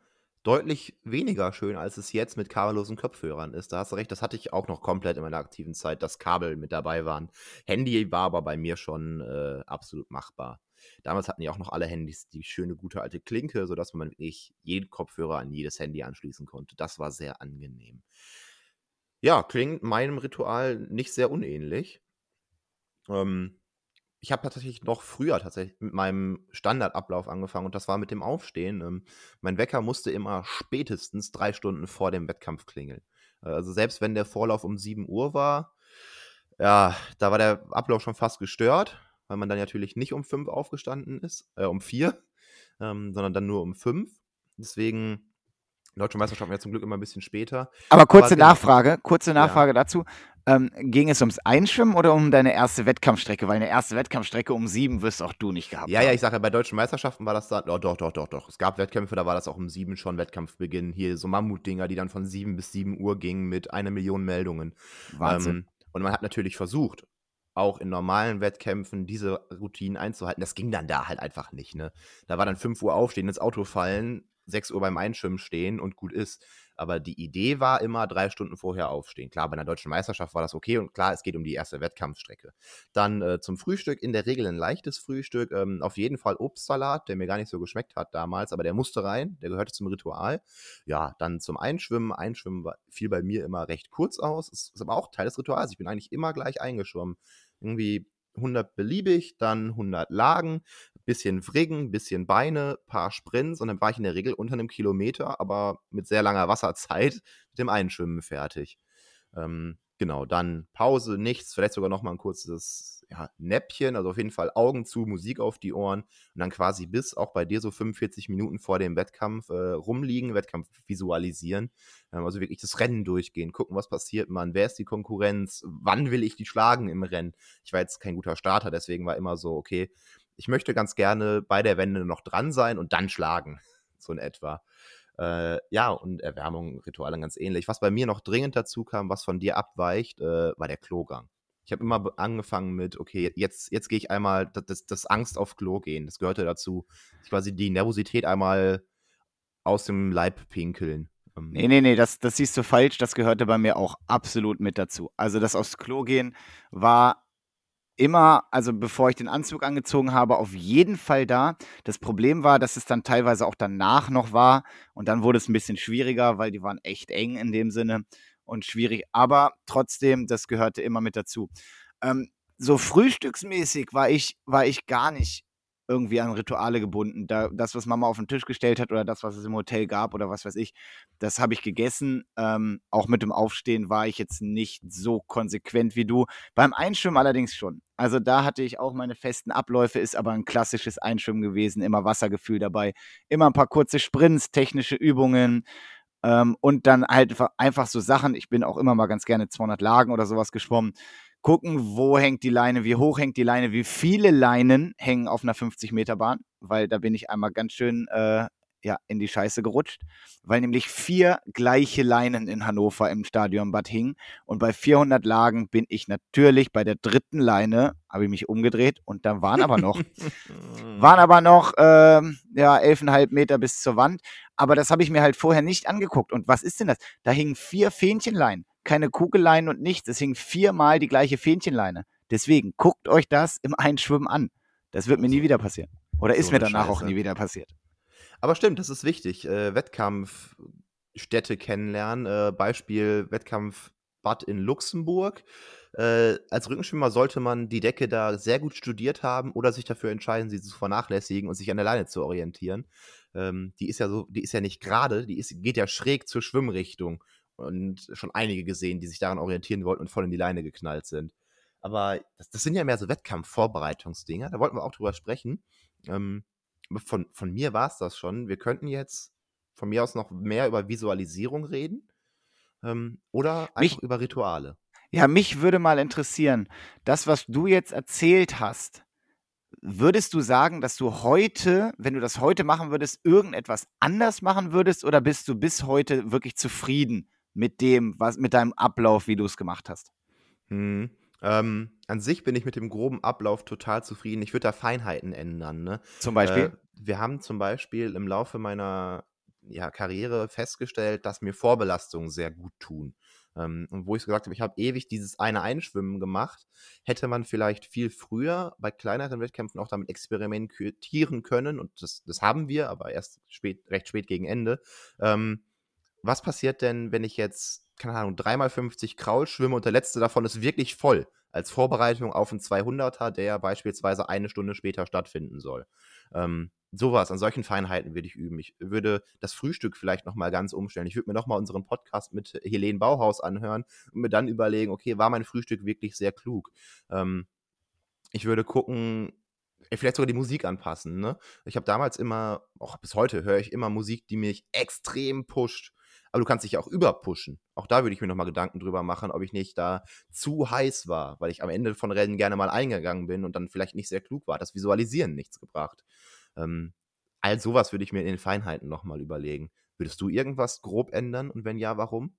deutlich weniger schön, als es jetzt mit kabellosen Kopfhörern ist. Da hast du recht, das hatte ich auch noch komplett in meiner aktiven Zeit, dass Kabel mit dabei waren. Handy war aber bei mir schon äh, absolut machbar. Damals hatten ja auch noch alle Handys die schöne, gute alte Klinke, sodass man wirklich jeden Kopfhörer an jedes Handy anschließen konnte. Das war sehr angenehm. Ja, klingt meinem Ritual nicht sehr unähnlich. Ähm, ich habe tatsächlich noch früher tatsächlich mit meinem Standardablauf angefangen und das war mit dem Aufstehen. Ähm, mein Wecker musste immer spätestens drei Stunden vor dem Wettkampf klingeln. Äh, also selbst wenn der Vorlauf um 7 Uhr war, ja, da war der Ablauf schon fast gestört, weil man dann natürlich nicht um 5 aufgestanden ist, äh, um 4, ähm, sondern dann nur um 5. Deswegen Deutsche Meisterschaften ja zum Glück immer ein bisschen später. Aber kurze Aber, Nachfrage, kurze Nachfrage ja. dazu. Ähm, ging es ums Einschwimmen oder um deine erste Wettkampfstrecke? Weil eine erste Wettkampfstrecke um sieben wirst auch du nicht gehabt Ja, haben. ja, ich sage ja, bei deutschen Meisterschaften war das dann, oh, doch, doch, doch, doch. Es gab Wettkämpfe, da war das auch um sieben schon Wettkampfbeginn. Hier so Mammutdinger, die dann von sieben bis sieben Uhr gingen mit einer Million Meldungen. Wahnsinn. Ähm, und man hat natürlich versucht, auch in normalen Wettkämpfen diese Routinen einzuhalten. Das ging dann da halt einfach nicht. Ne? Da war dann 5 Uhr aufstehen, ins Auto fallen, 6 Uhr beim Einschwimmen stehen und gut ist. Aber die Idee war immer drei Stunden vorher aufstehen. Klar, bei einer deutschen Meisterschaft war das okay und klar, es geht um die erste Wettkampfstrecke. Dann äh, zum Frühstück, in der Regel ein leichtes Frühstück. Ähm, auf jeden Fall Obstsalat, der mir gar nicht so geschmeckt hat damals, aber der musste rein, der gehörte zum Ritual. Ja, dann zum Einschwimmen. Einschwimmen fiel bei mir immer recht kurz aus. Ist, ist aber auch Teil des Rituals. Ich bin eigentlich immer gleich eingeschwommen. Irgendwie 100 beliebig, dann 100 Lagen, bisschen Friggen, bisschen Beine, paar Sprints und dann war ich in der Regel unter einem Kilometer, aber mit sehr langer Wasserzeit mit dem Einschwimmen fertig. Ähm, genau, dann Pause, nichts, vielleicht sogar noch mal ein kurzes ja, Näppchen, also auf jeden Fall Augen zu, Musik auf die Ohren und dann quasi bis auch bei dir so 45 Minuten vor dem Wettkampf äh, rumliegen, Wettkampf visualisieren, ähm, also wirklich das Rennen durchgehen, gucken, was passiert man, wer ist die Konkurrenz, wann will ich die schlagen im Rennen. Ich war jetzt kein guter Starter, deswegen war immer so, okay, ich möchte ganz gerne bei der Wende noch dran sein und dann schlagen, so in etwa. Äh, ja, und Erwärmung, Rituale ganz ähnlich. Was bei mir noch dringend dazu kam, was von dir abweicht, äh, war der Klogang. Ich habe immer angefangen mit, okay, jetzt, jetzt gehe ich einmal, das, das Angst auf Klo gehen, das gehörte dazu. Quasi die Nervosität einmal aus dem Leib pinkeln. Ähm. Nee, nee, nee, das, das siehst du falsch. Das gehörte bei mir auch absolut mit dazu. Also das aufs Klo gehen war immer, also bevor ich den Anzug angezogen habe, auf jeden Fall da. Das Problem war, dass es dann teilweise auch danach noch war und dann wurde es ein bisschen schwieriger, weil die waren echt eng in dem Sinne und schwierig. Aber trotzdem, das gehörte immer mit dazu. Ähm, so frühstücksmäßig war ich, war ich gar nicht irgendwie an Rituale gebunden. Da, das, was Mama auf den Tisch gestellt hat oder das, was es im Hotel gab oder was weiß ich, das habe ich gegessen. Ähm, auch mit dem Aufstehen war ich jetzt nicht so konsequent wie du. Beim Einschwimmen allerdings schon. Also da hatte ich auch meine festen Abläufe, ist aber ein klassisches Einschwimmen gewesen, immer Wassergefühl dabei, immer ein paar kurze Sprints, technische Übungen, ähm, und dann halt einfach so Sachen, ich bin auch immer mal ganz gerne 200 Lagen oder sowas geschwommen. Gucken, wo hängt die Leine, wie hoch hängt die Leine, wie viele Leinen hängen auf einer 50-Meter-Bahn, weil da bin ich einmal ganz schön äh, ja, in die Scheiße gerutscht, weil nämlich vier gleiche Leinen in Hannover im Stadionbad hingen. Und bei 400 Lagen bin ich natürlich bei der dritten Leine, habe ich mich umgedreht und da waren aber noch, waren aber noch, äh, ja, 11,5 Meter bis zur Wand. Aber das habe ich mir halt vorher nicht angeguckt. Und was ist denn das? Da hingen vier Fähnchenleinen, keine Kugelleinen und nichts. Es hing viermal die gleiche Fähnchenleine. Deswegen guckt euch das im Einschwimmen an. Das wird mir nie wieder passieren. Oder ist So mir danach auch Scheiße. nie wieder passiert. Aber stimmt, das ist wichtig. Äh, Wettkampfstädte kennenlernen. Äh, Beispiel Wettkampfbad in Luxemburg. Äh, als Rückenschwimmer sollte man die Decke da sehr gut studiert haben oder sich dafür entscheiden, sie zu vernachlässigen und sich an der Leine zu orientieren. Ähm, die ist ja so, die ist ja nicht gerade, die ist, geht ja schräg zur Schwimmrichtung. Und schon einige gesehen, die sich daran orientieren wollten und voll in die Leine geknallt sind. Aber das, das sind ja mehr so Wettkampfvorbereitungsdinger. Da wollten wir auch drüber sprechen. Ähm, von, von mir war es das schon. Wir könnten jetzt von mir aus noch mehr über Visualisierung reden ähm, oder Mich- einfach über Rituale. Ja, mich würde mal interessieren, das, was du jetzt erzählt hast, würdest du sagen, dass du heute, wenn du das heute machen würdest, irgendetwas anders machen würdest oder bist du bis heute wirklich zufrieden mit dem, was mit deinem Ablauf, wie du es gemacht hast? Hm. Ähm, an sich bin ich mit dem groben Ablauf total zufrieden. Ich würde da Feinheiten ändern. Ne? Zum Beispiel? Äh, wir haben zum Beispiel im Laufe meiner ja, Karriere festgestellt, dass mir Vorbelastungen sehr gut tun. Ähm, und wo ich gesagt habe, ich habe ewig dieses eine Einschwimmen gemacht, hätte man vielleicht viel früher bei kleineren Wettkämpfen auch damit experimentieren können. Und das, das haben wir, aber erst spät, recht spät gegen Ende. Ähm, was passiert denn, wenn ich jetzt, keine Ahnung, dreimal 50 Kraul schwimme und der letzte davon ist wirklich voll, als Vorbereitung auf einen 200er, der beispielsweise eine Stunde später stattfinden soll? Ähm, sowas, an solchen Feinheiten würde ich üben. Ich würde das Frühstück vielleicht nochmal ganz umstellen. Ich würde mir nochmal unseren Podcast mit Helene Bauhaus anhören und mir dann überlegen, okay, war mein Frühstück wirklich sehr klug? Ähm, ich würde gucken, ey, vielleicht sogar die Musik anpassen. Ne? Ich habe damals immer, auch bis heute höre ich immer Musik, die mich extrem pusht. Aber du kannst dich ja auch überpushen. Auch da würde ich mir nochmal Gedanken drüber machen, ob ich nicht da zu heiß war, weil ich am Ende von Rennen gerne mal eingegangen bin und dann vielleicht nicht sehr klug war. Das Visualisieren nichts gebracht. Ähm, all sowas würde ich mir in den Feinheiten nochmal überlegen. Würdest du irgendwas grob ändern und wenn ja, warum?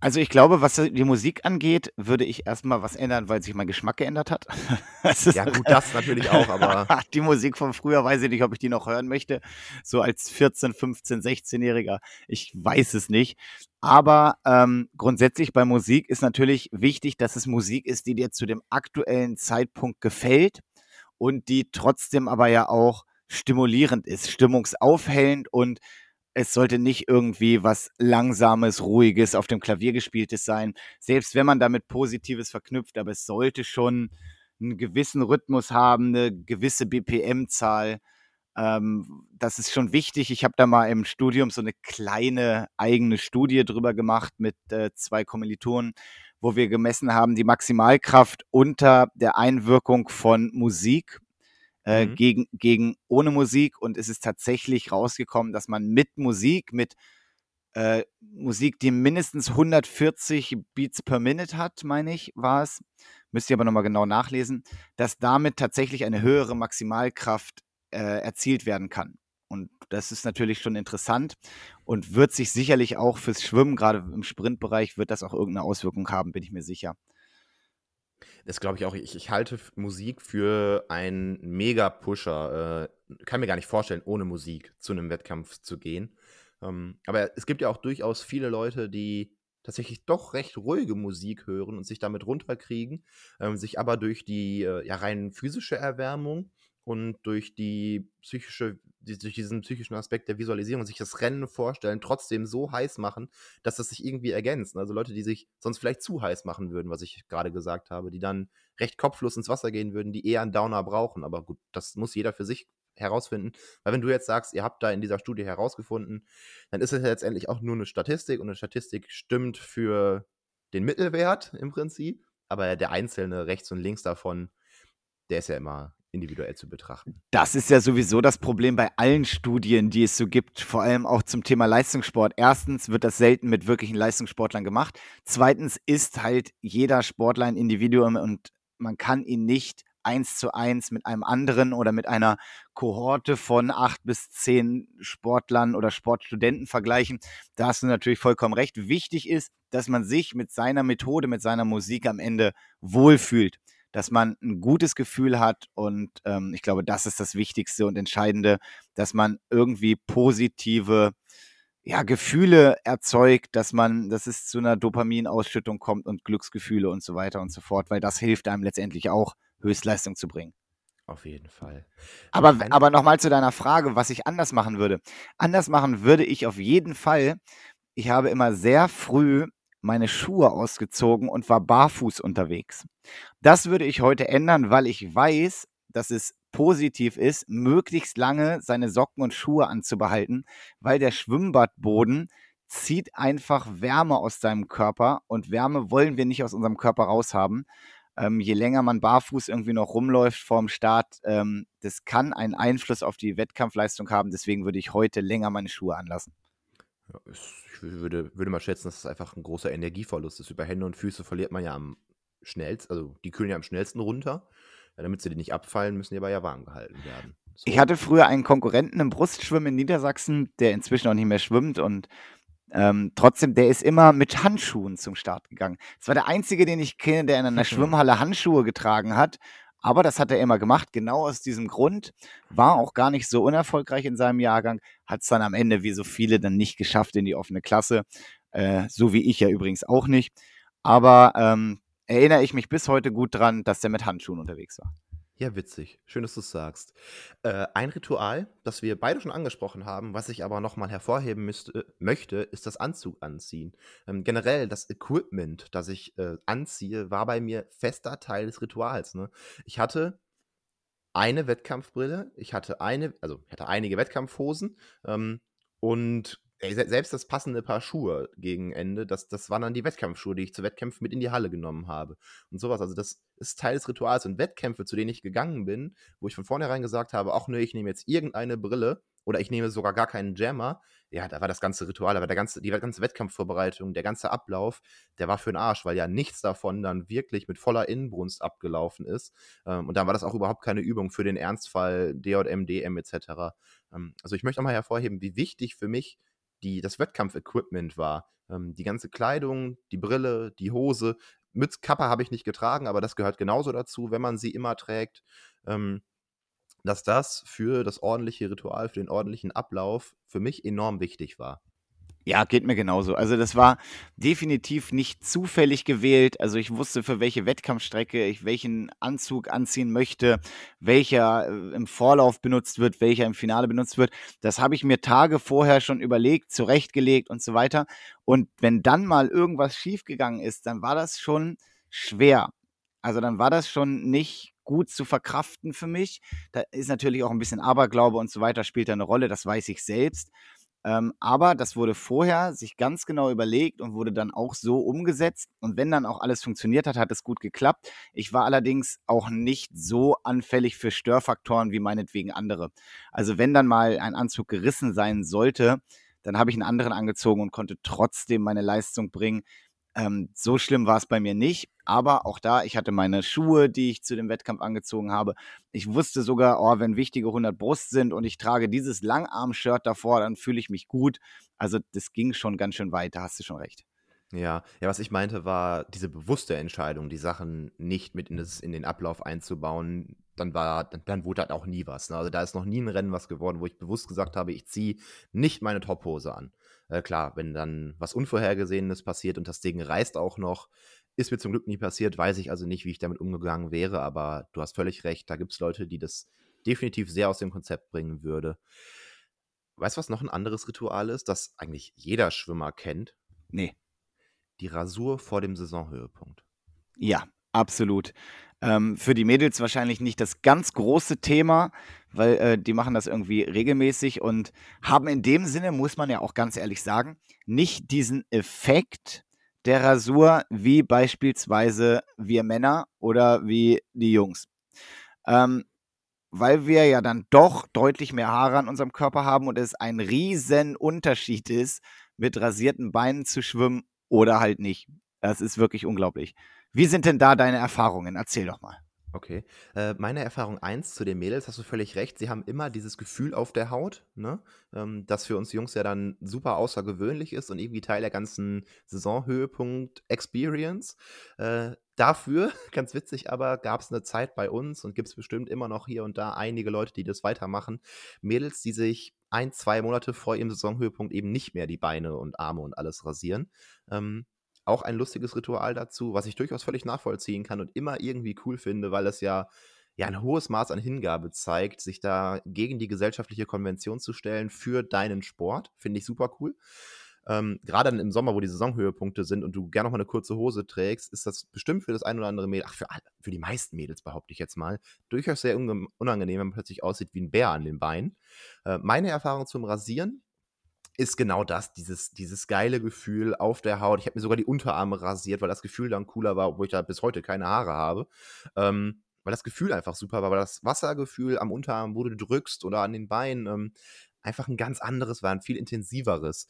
Also ich glaube, was die Musik angeht, würde ich erstmal was ändern, weil sich mein Geschmack geändert hat. Das ist Ja, gut, das natürlich auch, aber die Musik von früher weiß ich nicht, ob ich die noch hören möchte. So als 14, 15, 16-Jähriger. Ich weiß es nicht. Aber ähm, grundsätzlich bei Musik ist natürlich wichtig, dass es Musik ist, die dir zu dem aktuellen Zeitpunkt gefällt und die trotzdem aber ja auch stimulierend ist, stimmungsaufhellend und es sollte nicht irgendwie was Langsames, Ruhiges auf dem Klavier gespieltes sein, selbst wenn man damit Positives verknüpft, aber es sollte schon einen gewissen Rhythmus haben, eine gewisse BPM-Zahl. Ähm, das ist schon wichtig. Ich habe da mal im Studium so eine kleine eigene Studie drüber gemacht mit äh, zwei Kommilitonen, wo wir gemessen haben, die Maximalkraft unter der Einwirkung von Musik äh, Mhm. gegen, gegen ohne Musik und es ist tatsächlich rausgekommen, dass man mit Musik, mit äh, Musik, die mindestens 140 Beats per Minute hat, meine ich, war es, müsst ihr aber nochmal genau nachlesen, dass damit tatsächlich eine höhere Maximalkraft äh, erzielt werden kann. Und das ist natürlich schon interessant und wird sich sicherlich auch fürs Schwimmen, gerade im Sprintbereich, wird das auch irgendeine Auswirkung haben, bin ich mir sicher. Das glaube ich auch. Ich, ich halte Musik für einen Mega-Pusher. Äh, kann mir gar nicht vorstellen, ohne Musik zu einem Wettkampf zu gehen. Ähm, aber es gibt ja auch durchaus viele Leute, die tatsächlich doch recht ruhige Musik hören und sich damit runterkriegen, ähm, sich aber durch die äh, ja, rein physische Erwärmung und durch die psychische, durch diesen psychischen Aspekt der Visualisierung sich das Rennen vorstellen, trotzdem so heiß machen, dass das sich irgendwie ergänzt. Also Leute, die sich sonst vielleicht zu heiß machen würden, was ich gerade gesagt habe, die dann recht kopflos ins Wasser gehen würden, die eher einen Downer brauchen. Aber gut, das muss jeder für sich herausfinden. Weil wenn du jetzt sagst, ihr habt da in dieser Studie herausgefunden, dann ist es ja letztendlich auch nur eine Statistik und eine Statistik stimmt für den Mittelwert im Prinzip. Aber der einzelne rechts und links davon, der ist ja immer individuell zu betrachten. Das ist ja sowieso das Problem bei allen Studien, die es so gibt, vor allem auch zum Thema Leistungssport. Erstens wird das selten mit wirklichen Leistungssportlern gemacht. Zweitens ist halt jeder Sportler ein Individuum und man kann ihn nicht eins zu eins mit einem anderen oder mit einer Kohorte von acht bis zehn Sportlern oder Sportstudenten vergleichen. Da hast du natürlich vollkommen recht. Wichtig ist, dass man sich mit seiner Methode, mit seiner Musik am Ende wohlfühlt dass man ein gutes Gefühl hat und ähm, ich glaube, das ist das Wichtigste und Entscheidende, dass man irgendwie positive ja, Gefühle erzeugt, dass man, dass es zu einer Dopaminausschüttung kommt und Glücksgefühle und so weiter und so fort, weil das hilft einem letztendlich auch, Höchstleistung zu bringen. Auf jeden Fall. Aber, aber nochmal zu deiner Frage, was ich anders machen würde. Anders machen würde ich auf jeden Fall. Ich habe immer sehr früh meine Schuhe ausgezogen und war barfuß unterwegs. Das würde ich heute ändern, weil ich weiß, dass es positiv ist, möglichst lange seine Socken und Schuhe anzubehalten, weil der Schwimmbadboden zieht einfach Wärme aus deinem Körper und Wärme wollen wir nicht aus unserem Körper raushaben. Ähm, je länger man barfuß irgendwie noch rumläuft vorm Start, ähm, das kann einen Einfluss auf die Wettkampfleistung haben. Deswegen würde ich heute länger meine Schuhe anlassen. Ja, ich würde, würde mal schätzen, dass es einfach ein großer Energieverlust ist. Über Hände und Füße verliert man ja am schnellsten, also die kühlen ja am schnellsten runter. Ja, damit sie nicht abfallen, müssen die aber ja warm gehalten werden. So. Ich hatte früher einen Konkurrenten im Brustschwimmen in Niedersachsen, der inzwischen auch nicht mehr schwimmt und ähm, trotzdem, der ist immer mit Handschuhen zum Start gegangen. Das war der einzige, den ich kenne, der in einer Schwimmhalle Handschuhe getragen hat. Aber das hat er immer gemacht, genau aus diesem Grund. War auch gar nicht so unerfolgreich in seinem Jahrgang. Hat es dann am Ende, wie so viele, dann nicht geschafft in die offene Klasse. Äh, so wie ich ja übrigens auch nicht. Aber ähm, erinnere ich mich bis heute gut dran, dass der mit Handschuhen unterwegs war. Ja, witzig. Schön, dass du es sagst. Äh, ein Ritual, das wir beide schon angesprochen haben, was ich aber nochmal hervorheben müsste, möchte, ist das Anzug anziehen. Ähm, generell das Equipment, das ich äh, anziehe, war bei mir fester Teil des Rituals. Ne? Ich hatte eine Wettkampfbrille, ich hatte eine, also ich hatte einige Wettkampfhosen ähm, und Ey, selbst das passende Paar Schuhe gegen Ende, das, das waren dann die Wettkampfschuhe, die ich zu Wettkämpfen mit in die Halle genommen habe. Und sowas. Also, das ist Teil des Rituals. Und Wettkämpfe, zu denen ich gegangen bin, wo ich von vornherein gesagt habe, ach nee, ich nehme jetzt irgendeine Brille oder ich nehme sogar gar keinen Jammer. Ja, da war das ganze Ritual, war der ganze, die ganze Wettkampfvorbereitung, der ganze Ablauf, der war für den Arsch, weil ja nichts davon dann wirklich mit voller Inbrunst abgelaufen ist. Ähm, und dann war das auch überhaupt keine Übung für den Ernstfall DJM, DM etc. Ähm, also ich möchte auch mal hervorheben, wie wichtig für mich die, das Wettkampfequipment war. Ähm, die ganze Kleidung, die Brille, die Hose. Mütze, Kappe habe ich nicht getragen, aber das gehört genauso dazu, wenn man sie immer trägt. Ähm, dass das für das ordentliche Ritual, für den ordentlichen Ablauf für mich enorm wichtig war. Ja, geht mir genauso. Also das war definitiv nicht zufällig gewählt. Also ich wusste, für welche Wettkampfstrecke ich welchen Anzug anziehen möchte, welcher äh, im Vorlauf benutzt wird, welcher im Finale benutzt wird. Das habe ich mir Tage vorher schon überlegt, zurechtgelegt und so weiter. Und wenn dann mal irgendwas schiefgegangen ist, dann war das schon schwer. Also dann war das schon nicht gut zu verkraften für mich. Da ist natürlich auch ein bisschen Aberglaube und so weiter, spielt da eine Rolle, das weiß ich selbst. Ähm, aber das wurde vorher sich ganz genau überlegt und wurde dann auch so umgesetzt. Und wenn dann auch alles funktioniert hat, hat es gut geklappt. Ich war allerdings auch nicht so anfällig für Störfaktoren wie meinetwegen andere. Also wenn dann mal ein Anzug gerissen sein sollte, dann habe ich einen anderen angezogen und konnte trotzdem meine Leistung bringen. Ähm, so schlimm war es bei mir nicht, aber auch da, ich hatte meine Schuhe, die ich zu dem Wettkampf angezogen habe. Ich wusste sogar, oh, wenn wichtige 100 Brust sind und ich trage dieses Langarm-Shirt davor, dann fühle ich mich gut. Also das ging schon ganz schön weit, da hast du schon recht. Ja, ja, was ich meinte, war diese bewusste Entscheidung, die Sachen nicht mit in, das, in den Ablauf einzubauen. Dann war, dann, dann wurde halt auch nie was. Ne? Also da ist noch nie ein Rennen was geworden, wo ich bewusst gesagt habe, ich ziehe nicht meine Tophose an. Äh, klar, wenn dann was Unvorhergesehenes passiert und das Ding reißt auch noch, ist mir zum Glück nie passiert, weiß ich also nicht, wie ich damit umgegangen wäre, aber du hast völlig recht, da gibt es Leute, die das definitiv sehr aus dem Konzept bringen würde. Weißt du, was noch ein anderes Ritual ist, das eigentlich jeder Schwimmer kennt? Nee. Die Rasur vor dem Saisonhöhepunkt. Ja, absolut. Ähm, für die Mädels wahrscheinlich nicht das ganz große Thema, weil äh, die machen das irgendwie regelmäßig und haben in dem Sinne, muss man ja auch ganz ehrlich sagen, nicht diesen Effekt der Rasur wie beispielsweise wir Männer oder wie die Jungs. Ähm, weil wir ja dann doch deutlich mehr Haare an unserem Körper haben und es ein riesen Unterschied ist, mit rasierten Beinen zu schwimmen oder halt nicht. Das ist wirklich unglaublich. Wie sind denn da deine Erfahrungen? Erzähl doch mal. Okay. Äh, meine Erfahrung 1 zu den Mädels, hast du völlig recht, sie haben immer dieses Gefühl auf der Haut, ne? ähm, das für uns Jungs ja dann super außergewöhnlich ist und irgendwie Teil der ganzen Saisonhöhepunkt-Experience. Äh, dafür, ganz witzig aber, gab es eine Zeit bei uns und gibt es bestimmt immer noch hier und da einige Leute, die das weitermachen. Mädels, die sich ein, zwei Monate vor ihrem Saisonhöhepunkt eben nicht mehr die Beine und Arme und alles rasieren. Ähm, auch ein lustiges Ritual dazu, was ich durchaus völlig nachvollziehen kann und immer irgendwie cool finde, weil es ja, ja ein hohes Maß an Hingabe zeigt, sich da gegen die gesellschaftliche Konvention zu stellen für deinen Sport. Finde ich super cool. Ähm, Gerade im Sommer, wo die Saisonhöhepunkte sind und du gerne noch mal eine kurze Hose trägst, ist das bestimmt für das ein oder andere Mädel, ach, für, alle, für die meisten Mädels behaupte ich jetzt mal, durchaus sehr unangenehm, wenn man plötzlich aussieht wie ein Bär an den Beinen. Äh, meine Erfahrung zum Rasieren ist genau das, dieses, dieses geile Gefühl auf der Haut. Ich habe mir sogar die Unterarme rasiert, weil das Gefühl dann cooler war, obwohl ich da bis heute keine Haare habe. Ähm, weil das Gefühl einfach super war, weil das Wassergefühl am Unterarm, wo du drückst oder an den Beinen, ähm, einfach ein ganz anderes war, ein viel intensiveres.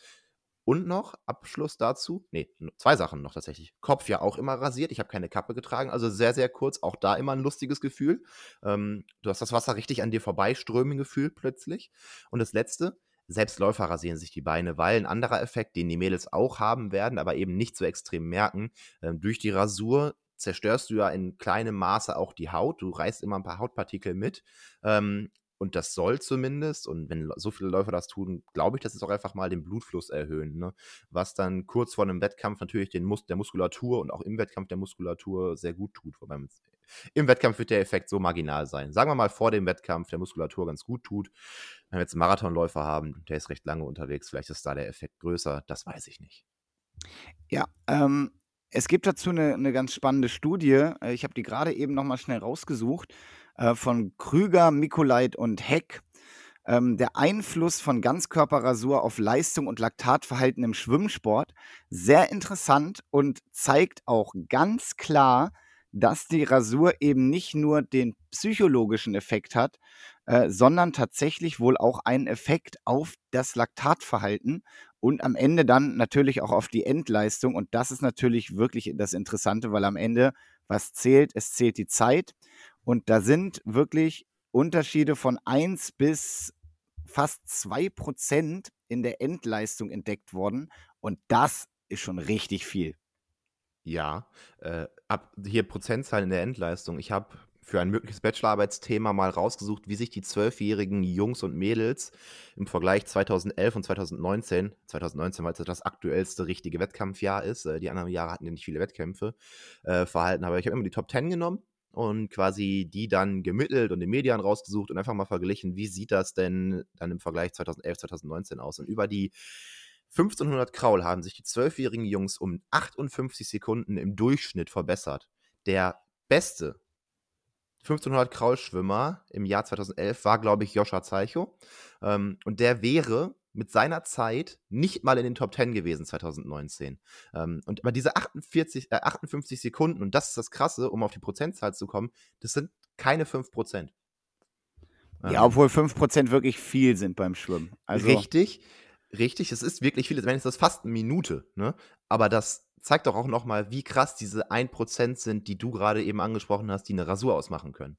Und noch, Abschluss dazu, nee, zwei Sachen noch tatsächlich. Kopf ja auch immer rasiert, ich habe keine Kappe getragen, also sehr, sehr kurz, auch da immer ein lustiges Gefühl. Ähm, du hast das Wasser richtig an dir vorbeiströmen gefühlt plötzlich. Und das Letzte, selbst Läufer rasieren sich die Beine, weil ein anderer Effekt, den die Mädels auch haben werden, aber eben nicht so extrem merken, ähm, durch die Rasur zerstörst du ja in kleinem Maße auch die Haut. Du reißt immer ein paar Hautpartikel mit. Ähm, und das soll zumindest, und wenn so viele Läufer das tun, glaube ich, dass es auch einfach mal den Blutfluss erhöhen. Ne? Was dann kurz vor einem Wettkampf natürlich den Mus der Muskulatur und auch im Wettkampf der Muskulatur sehr gut tut. Wobei im Wettkampf wird der Effekt so marginal sein. Sagen wir mal vor dem Wettkampf der Muskulatur ganz gut tut. Wenn wir jetzt einen Marathonläufer haben, der ist recht lange unterwegs, vielleicht ist da der Effekt größer, das weiß ich nicht. Ja, ähm, es gibt dazu eine, eine ganz spannende Studie. Äh, ich habe die gerade eben nochmal schnell rausgesucht. Äh, von Krüger, Mikolait und Heck. Ähm, der Einfluss von Ganzkörperrasur auf Leistung und Laktatverhalten im Schwimmsport. Sehr interessant und zeigt auch ganz klar, dass die Rasur eben nicht nur den psychologischen Effekt hat, äh, sondern tatsächlich wohl auch einen Effekt auf das Laktatverhalten und am Ende dann natürlich auch auf die Endleistung. Und das ist natürlich wirklich das Interessante, weil am Ende, was zählt, es zählt die Zeit. Und da sind wirklich Unterschiede von 1 bis fast 2 Prozent in der Endleistung entdeckt worden. Und das ist schon richtig viel. Ja, äh, ab hier Prozentzahlen in der Endleistung. Ich habe für ein mögliches Bachelorarbeitsthema mal rausgesucht, wie sich die zwölfjährigen Jungs und Mädels im Vergleich 2011 und 2019, 2019, weil es das aktuellste richtige Wettkampfjahr ist, äh, die anderen Jahre hatten ja nicht viele Wettkämpfe, äh, verhalten. Aber ich habe immer die Top 10 genommen und quasi die dann gemittelt und den Medien rausgesucht und einfach mal verglichen, wie sieht das denn dann im Vergleich 2011, 2019 aus. Und über die 1500 Kraul haben sich die zwölfjährigen Jungs um 58 Sekunden im Durchschnitt verbessert. Der beste 1500 Kraul-Schwimmer im Jahr 2011 war, glaube ich, Joscha Zeicho. Ähm, und der wäre mit seiner Zeit nicht mal in den Top 10 gewesen 2019. Ähm, und aber diese 48, äh, 58 Sekunden, und das ist das Krasse, um auf die Prozentzahl zu kommen, das sind keine 5 Prozent. Ähm, ja, obwohl 5 Prozent wirklich viel sind beim Schwimmen. Also richtig, richtig, es ist wirklich viel. Wenn es das fast eine Minute, ne? Aber das zeigt doch auch nochmal, wie krass diese 1% sind, die du gerade eben angesprochen hast, die eine Rasur ausmachen können.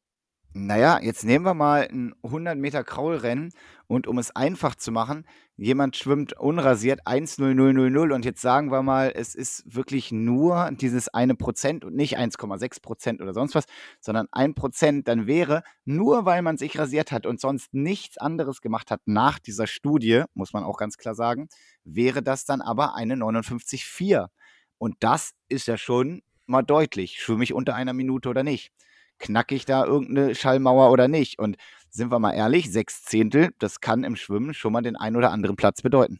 Naja, jetzt nehmen wir mal ein 100 Meter Kraulrennen und um es einfach zu machen, jemand schwimmt unrasiert 1,0000 und jetzt sagen wir mal, es ist wirklich nur dieses eine Prozent und nicht 1,6 Prozent oder sonst was, sondern ein Prozent, dann wäre, nur weil man sich rasiert hat und sonst nichts anderes gemacht hat nach dieser Studie, muss man auch ganz klar sagen, wäre das dann aber eine 59,4. Und das ist ja schon mal deutlich. Schwimme ich unter einer Minute oder nicht? Knacke ich da irgendeine Schallmauer oder nicht? Und sind wir mal ehrlich, sechs Zehntel, das kann im Schwimmen schon mal den einen oder anderen Platz bedeuten.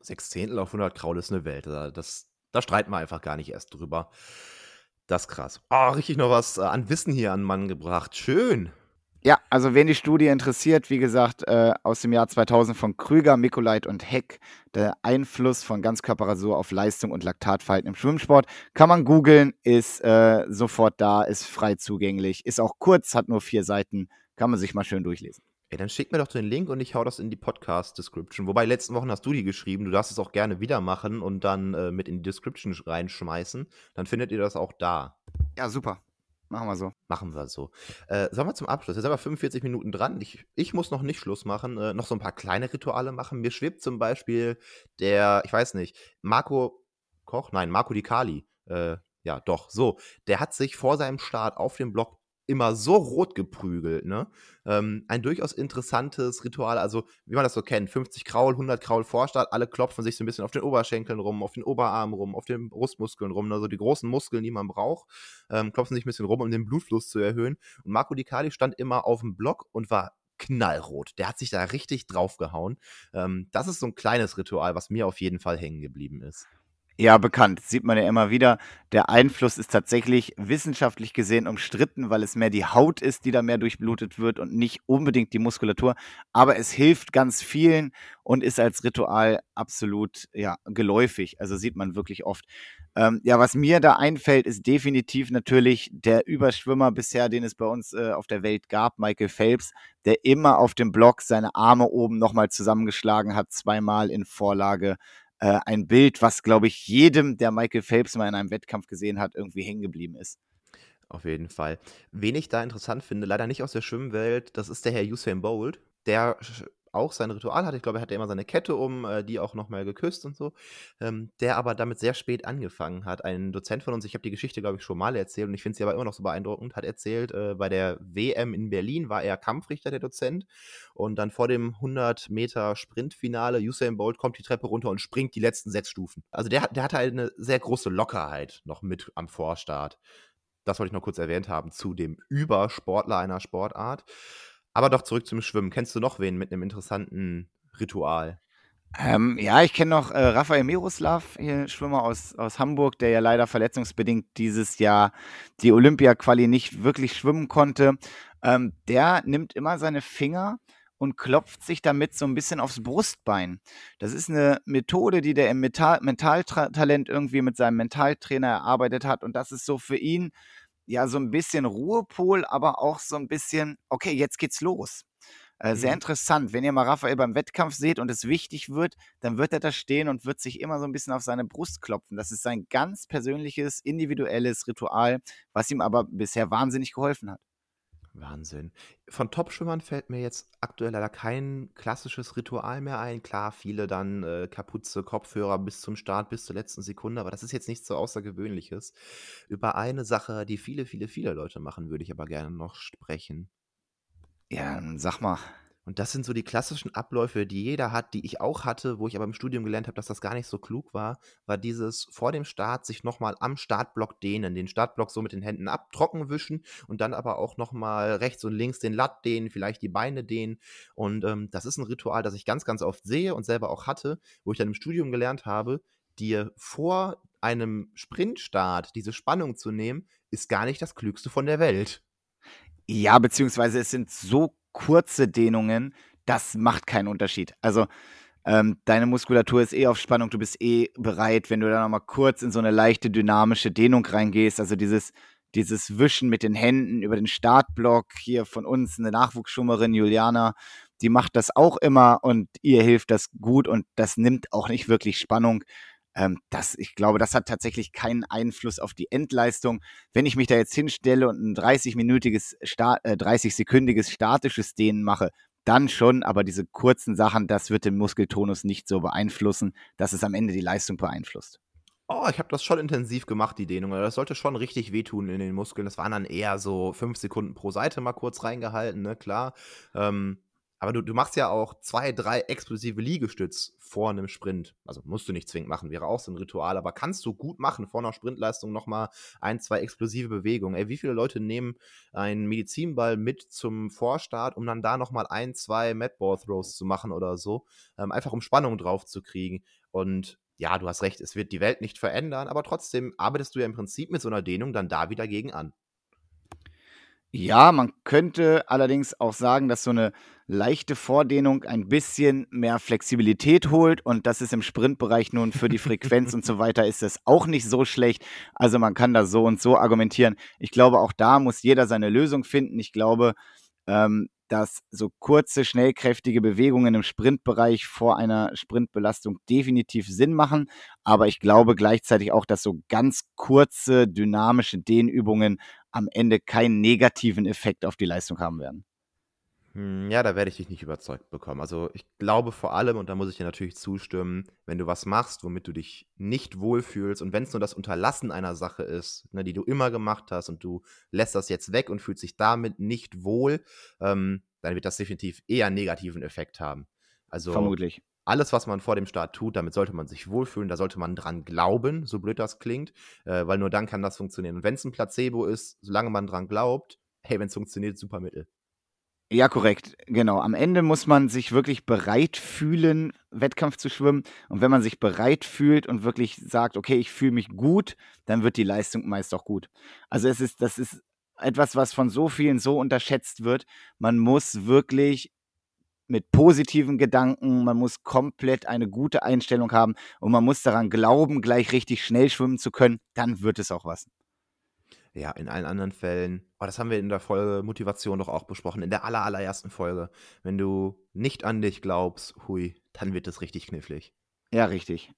Sechs Zehntel auf 100 Kraul ist eine Welt. Das, da streiten wir einfach gar nicht erst drüber. Das ist krass. Oh, richtig noch was äh, an Wissen hier an Mann gebracht. Schön. Ja, also wen die Studie interessiert, wie gesagt, äh, aus dem Jahr 2000 von Krüger, Mikolait und Heck, der Einfluss von Ganzkörperrasur auf Leistung und Laktatverhalten im Schwimmsport, kann man googeln, ist äh, sofort da, ist frei zugänglich, ist auch kurz, hat nur vier Seiten, kann man sich mal schön durchlesen. Ey, dann schick mir doch den Link und ich hau das in die Podcast-Description. Wobei, letzten Wochen hast du die geschrieben, du darfst es auch gerne wieder machen und dann äh, mit in die Description reinschmeißen. Dann findet ihr das auch da. Ja, super. Machen wir so. Machen wir so. Äh, sollen wir zum Abschluss? Jetzt sind wir 45 Minuten dran. Ich, ich muss noch nicht Schluss machen, äh, noch so ein paar kleine Rituale machen. Mir schwebt zum Beispiel der, ich weiß nicht, Marco Koch, nein, Marco Di Cali. Äh, ja, doch, so. Der hat sich vor seinem Start auf dem Block immer so rot geprügelt, ne? Ähm, ein durchaus interessantes Ritual, also wie man das so kennt, 50 Kraul, 100 Kraul Vorstart, alle klopfen sich so ein bisschen auf den Oberschenkeln rum, auf den Oberarm rum, auf den Brustmuskeln rum, also die großen Muskeln, die man braucht, ähm, klopfen sich ein bisschen rum, um den Blutfluss zu erhöhen. Und Marco Di Cali stand immer auf dem Block und war knallrot. Der hat sich da richtig draufgehauen. Ähm, das ist so ein kleines Ritual, was mir auf jeden Fall hängen geblieben ist. Ja, bekannt. sieht man ja immer wieder. Der Einfluss ist tatsächlich wissenschaftlich gesehen umstritten, weil es mehr die Haut ist, die da mehr durchblutet wird und nicht unbedingt die Muskulatur. Aber es hilft ganz vielen und ist als Ritual absolut ja, geläufig. Also sieht man wirklich oft. Ähm, ja, was mir da einfällt, ist definitiv natürlich der Überschwimmer bisher, den es bei uns äh, auf der Welt gab, Michael Phelps, der immer auf dem Block seine Arme oben nochmal zusammengeschlagen hat, zweimal in Vorlage äh, ein Bild, was, glaube ich, jedem, der Michael Phelps mal in einem Wettkampf gesehen hat, irgendwie hängen geblieben ist. Auf jeden Fall. Wen ich da interessant finde, leider nicht aus der Schwimmwelt, das ist der Herr Usain Bolt. Der auch sein Ritual hatte. Ich glaube, er hatte immer seine Kette um, äh, die auch nochmal geküsst und so. Ähm, der aber damit sehr spät angefangen hat. Ein Dozent von uns, ich habe die Geschichte, glaube ich, schon mal erzählt und ich finde sie aber immer noch so beeindruckend, hat erzählt, äh, bei der WM in Berlin war er Kampfrichter, der Dozent. Und dann vor dem 100 Meter Sprintfinale, Usain Bolt kommt die Treppe runter und springt die letzten sechs Stufen. Also der, der hatte halt eine sehr große Lockerheit noch mit am Vorstart. Das wollte ich noch kurz erwähnt haben zu dem Übersportler einer Sportart. Aber doch zurück zum Schwimmen. Kennst du noch wen mit einem interessanten Ritual? Ähm, ja, ich kenne noch äh, Rafael Miroslav, hier Schwimmer aus, aus Hamburg, der ja leider verletzungsbedingt dieses Jahr die Olympia-Quali nicht wirklich schwimmen konnte. Ähm, der nimmt immer seine Finger und klopft sich damit so ein bisschen aufs Brustbein. Das ist eine Methode, die der im Mentaltalent irgendwie mit seinem Mentaltrainer erarbeitet hat. Und das ist so für ihn ja so ein bisschen Ruhepol, aber auch so ein bisschen, okay, jetzt geht's los. Äh, sehr mhm. interessant. Wenn ihr mal Raphael beim Wettkampf seht und es wichtig wird, dann wird er da stehen und wird sich immer so ein bisschen auf seine Brust klopfen. Das ist sein ganz persönliches, individuelles Ritual, was ihm aber bisher wahnsinnig geholfen hat. Wahnsinn. Von Top-Schwimmern fällt mir jetzt aktuell leider kein klassisches Ritual mehr ein. Klar, viele dann äh, Kapuze, Kopfhörer bis zum Start, bis zur letzten Sekunde, aber das ist jetzt nichts so Außergewöhnliches. Über eine Sache, die viele, viele, viele Leute machen, würde ich aber gerne noch sprechen. Ja, sag mal. Und das sind so die klassischen Abläufe, die jeder hat, die ich auch hatte, wo ich aber im Studium gelernt habe, dass das gar nicht so klug war, war dieses vor dem Start sich nochmal am Startblock dehnen, den Startblock so mit den Händen ab, trocken wischen und dann aber auch nochmal rechts und links den Latt dehnen, vielleicht die Beine dehnen. Und ähm, das ist ein Ritual, das ich ganz, ganz oft sehe und selber auch hatte, wo ich dann im Studium gelernt habe, dir vor einem Sprintstart diese Spannung zu nehmen, ist gar nicht das Klügste von der Welt. Ja, beziehungsweise es sind so kurze Dehnungen, das macht keinen Unterschied. Also ähm, deine Muskulatur ist eh auf Spannung, du bist eh bereit, wenn du da nochmal kurz in so eine leichte dynamische Dehnung reingehst, also dieses, dieses Wischen mit den Händen über den Startblock, hier von uns eine Nachwuchsschwimmerin, Juliana, die macht das auch immer und ihr hilft das gut und das nimmt auch nicht wirklich Spannung. Ähm, das, ich glaube, das hat tatsächlich keinen Einfluss auf die Endleistung. Wenn ich mich da jetzt hinstelle und ein 30-minütiges, äh, 30-sekündiges statisches Dehnen mache, dann schon, aber diese kurzen Sachen, das wird den Muskeltonus nicht so beeinflussen, dass es am Ende die Leistung beeinflusst. Oh, ich habe das schon intensiv gemacht, die Dehnung. Das sollte schon richtig wehtun in den Muskeln. Das waren dann eher so fünf Sekunden pro Seite mal kurz reingehalten, ne, klar. Ähm, aber du, du machst ja auch zwei, drei explosive Liegestütz vor einem Sprint. Also musst du nicht zwingend machen, wäre auch so ein Ritual, aber kannst du gut machen vor einer Sprintleistung nochmal ein, zwei explosive Bewegungen. Ey, wie viele Leute nehmen einen Medizinball mit zum Vorstart, um dann da nochmal ein, zwei Madball Throws zu machen oder so, ähm, einfach um Spannung drauf zu kriegen. Und ja, du hast recht, es wird die Welt nicht verändern, aber trotzdem arbeitest du ja im Prinzip mit so einer Dehnung dann da wieder gegen an. Ja, man könnte allerdings auch sagen, dass so eine leichte Vordehnung ein bisschen mehr Flexibilität holt und das ist im Sprintbereich nun für die Frequenz und so weiter ist das auch nicht so schlecht. Also man kann da so und so argumentieren. Ich glaube, auch da muss jeder seine Lösung finden. Ich glaube, ähm, dass so kurze, schnellkräftige Bewegungen im Sprintbereich vor einer Sprintbelastung definitiv Sinn machen. Aber ich glaube gleichzeitig auch, dass so ganz kurze, dynamische Dehnübungen am Ende keinen negativen Effekt auf die Leistung haben werden. Hm, ja, da werde ich dich nicht überzeugt bekommen. Also, ich glaube vor allem, und da muss ich dir natürlich zustimmen, wenn du was machst, womit du dich nicht wohlfühlst und wenn es nur das Unterlassen einer Sache ist, ne, die du immer gemacht hast und du lässt das jetzt weg und fühlst dich damit nicht wohl, ähm, dann wird das definitiv eher 'n negativen Effekt haben. Also, Vermutlich. Alles, was man vor dem Start tut, damit sollte man sich wohlfühlen, da sollte man dran glauben, so blöd das klingt, äh, weil nur dann kann das funktionieren. Und wenn es 'n Placebo ist, solange man dran glaubt, hey, wenn es funktioniert, super Mittel. Ja, korrekt, genau. Am Ende muss man sich wirklich bereit fühlen, Wettkampf zu schwimmen. Und wenn man sich bereit fühlt und wirklich sagt: „Okay, ich fühle mich gut“, dann wird die Leistung meist auch gut. Also, es ist das ist etwas, was von so vielen so unterschätzt wird. Man muss wirklich mit positiven Gedanken man muss komplett eine gute Einstellung haben und man muss daran glauben, gleich richtig schnell schwimmen zu können, dann wird es auch was. Ja, in allen anderen Fällen oh, das haben wir in der Folge Motivation doch auch besprochen, in der aller allerersten Folge. Wenn du nicht an dich glaubst, hui, dann wird es richtig knifflig. Ja, richtig.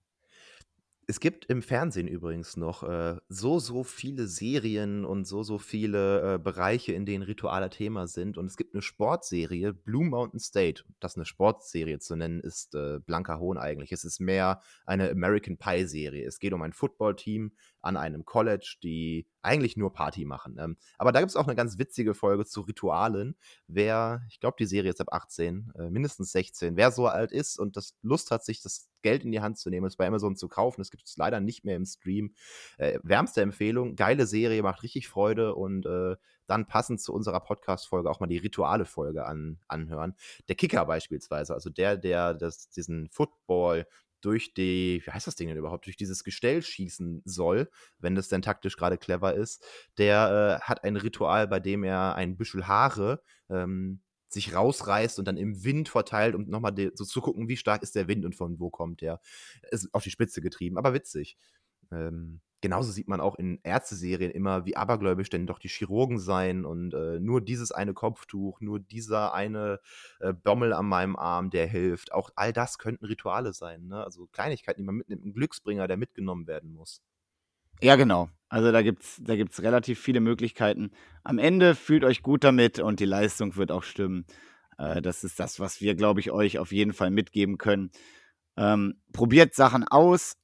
Es gibt im Fernsehen übrigens noch, äh, so, so viele Serien und so, so viele, äh, Bereiche, in denen Rituale Thema sind. Und es gibt 'ne Sportserie, Blue Mountain State. Das 'ne Sportserie zu nennen, ist, äh, blanker Hohn eigentlich. Es ist mehr eine American Pie Serie. Es geht um ein Footballteam an einem College, die eigentlich nur Party machen. Ähm, aber da gibt's auch 'ne ganz witzige Folge zu Ritualen. Wer ich glaube, die Serie ist ab 18, äh, mindestens 16. Wer so alt ist und das Lust hat, sich das Geld in die Hand zu nehmen, es bei Amazon zu kaufen, das gibt's leider nicht mehr im Stream. Äh, wärmste Empfehlung, geile Serie, macht richtig Freude und, äh, dann passend zu unserer Podcast-Folge auch mal die Rituale-Folge an anhören. Der Kicker beispielsweise, also der, der das diesen Football durch die wie heißt das Ding denn überhaupt, durch dieses Gestell schießen soll, wenn das denn taktisch grade clever ist, der, äh, hat ein Ritual, bei dem er ein Büschel Haare, ähm, sich rausreißt und dann im Wind verteilt, um noch mal de so zu gucken, wie stark ist der Wind und von wo kommt der. Ist auf die Spitze getrieben, aber witzig. Ähm, genauso sieht man auch in Ärzteserien immer, wie abergläubisch denn doch die Chirurgen seien und, äh, nur dieses eine Kopftuch, nur dieser eine, äh, Bommel an meinem Arm, der hilft. Auch all das könnten Rituale sein, ne? Also, Kleinigkeiten, die man mitnimmt, 'n Glücksbringer, der mitgenommen werden muss. Ja, genau. Also, da gibt's da gibt's relativ viele Möglichkeiten. Am Ende fühlt euch gut damit und die Leistung wird auch stimmen. Äh, das ist das, was wir, glaube ich, euch auf jeden Fall mitgeben können. Ähm, probiert Sachen aus,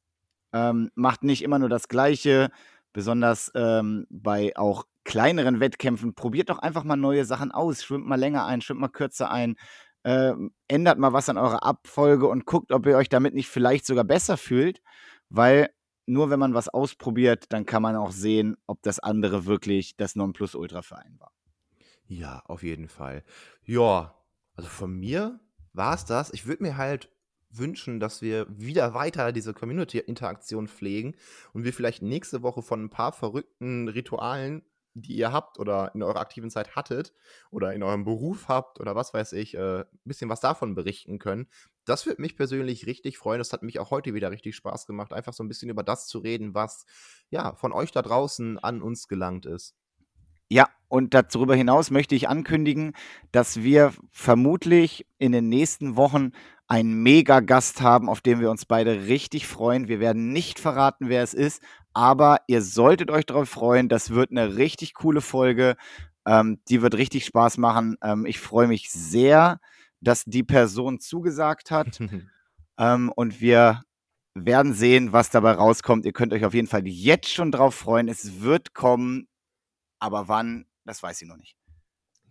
ähm, macht nicht immer nur das Gleiche, besonders, ähm, bei auch kleineren Wettkämpfen. Probiert doch einfach mal neue Sachen aus. Schwimmt mal länger ein, schwimmt mal kürzer ein, ähm, ändert mal was an eurer Abfolge und guckt, ob ihr euch damit nicht vielleicht sogar besser fühlt, weil nur wenn man was ausprobiert, dann kann man auch sehen, ob das andere wirklich das Nonplusultra für einen war. Ja, auf jeden Fall. Ja, also von mir war's das. Ich würde mir halt wünschen, dass wir wieder weiter diese Community-Interaktion pflegen und wir vielleicht nächste Woche von 'n paar verrückten Ritualen, die ihr habt oder in eurer aktiven Zeit hattet oder in eurem Beruf habt oder was weiß ich, äh, bisschen was davon berichten können. Das würde mich persönlich richtig freuen. Das hat mich auch heute wieder richtig Spaß gemacht, einfach so 'n bisschen über das zu reden, was, ja, von euch da draußen an uns gelangt ist. Ja, und darüber hinaus möchte ich ankündigen, dass wir vermutlich in den nächsten Wochen einen Megagast haben, auf den wir uns beide richtig freuen. Wir werden nicht verraten, wer es ist, aber ihr solltet euch drauf freuen. Das wird 'ne richtig coole Folge. Ähm, die wird richtig Spaß machen. Ähm, ich freue mich sehr, dass die Person zugesagt hat. Ähm, und wir werden sehen, was dabei rauskommt. Ihr könnt euch auf jeden Fall jetzt schon drauf freuen. Es wird kommen, aber wann, das weiß ich noch nicht.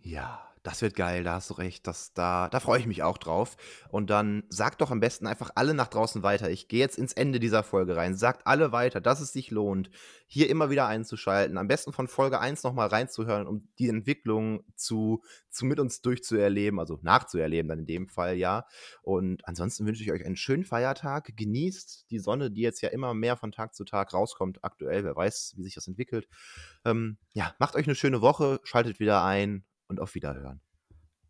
Ja, das wird geil, da hast du recht. Das da da freue ich mich auch drauf. Und dann sagt doch am besten einfach alle nach draußen weiter. Ich gehe jetzt ins Ende dieser Folge rein. Sagt alle weiter, dass es sich lohnt, hier immer wieder einzuschalten. Am besten von Folge 1 noch mal reinzuhören, um die Entwicklung zu zu mit uns durchzuerleben, also nachzuerleben dann in dem Fall, ja. Und ansonsten wünsche ich euch einen schönen Feiertag. Genießt die Sonne, die jetzt ja immer mehr von Tag zu Tag rauskommt aktuell. Wer weiß, wie sich das entwickelt. Ähm, ja, macht euch 'ne schöne Woche, schaltet wieder ein und auf Wiederhören.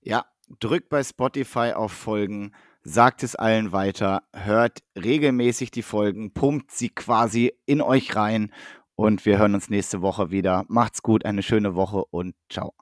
Ja, drückt bei Spotify auf Folgen, sagt es allen weiter, hört regelmäßig die Folgen, pumpt sie quasi in euch rein und wir hören uns nächste Woche wieder. Macht's gut, eine schöne Woche und ciao.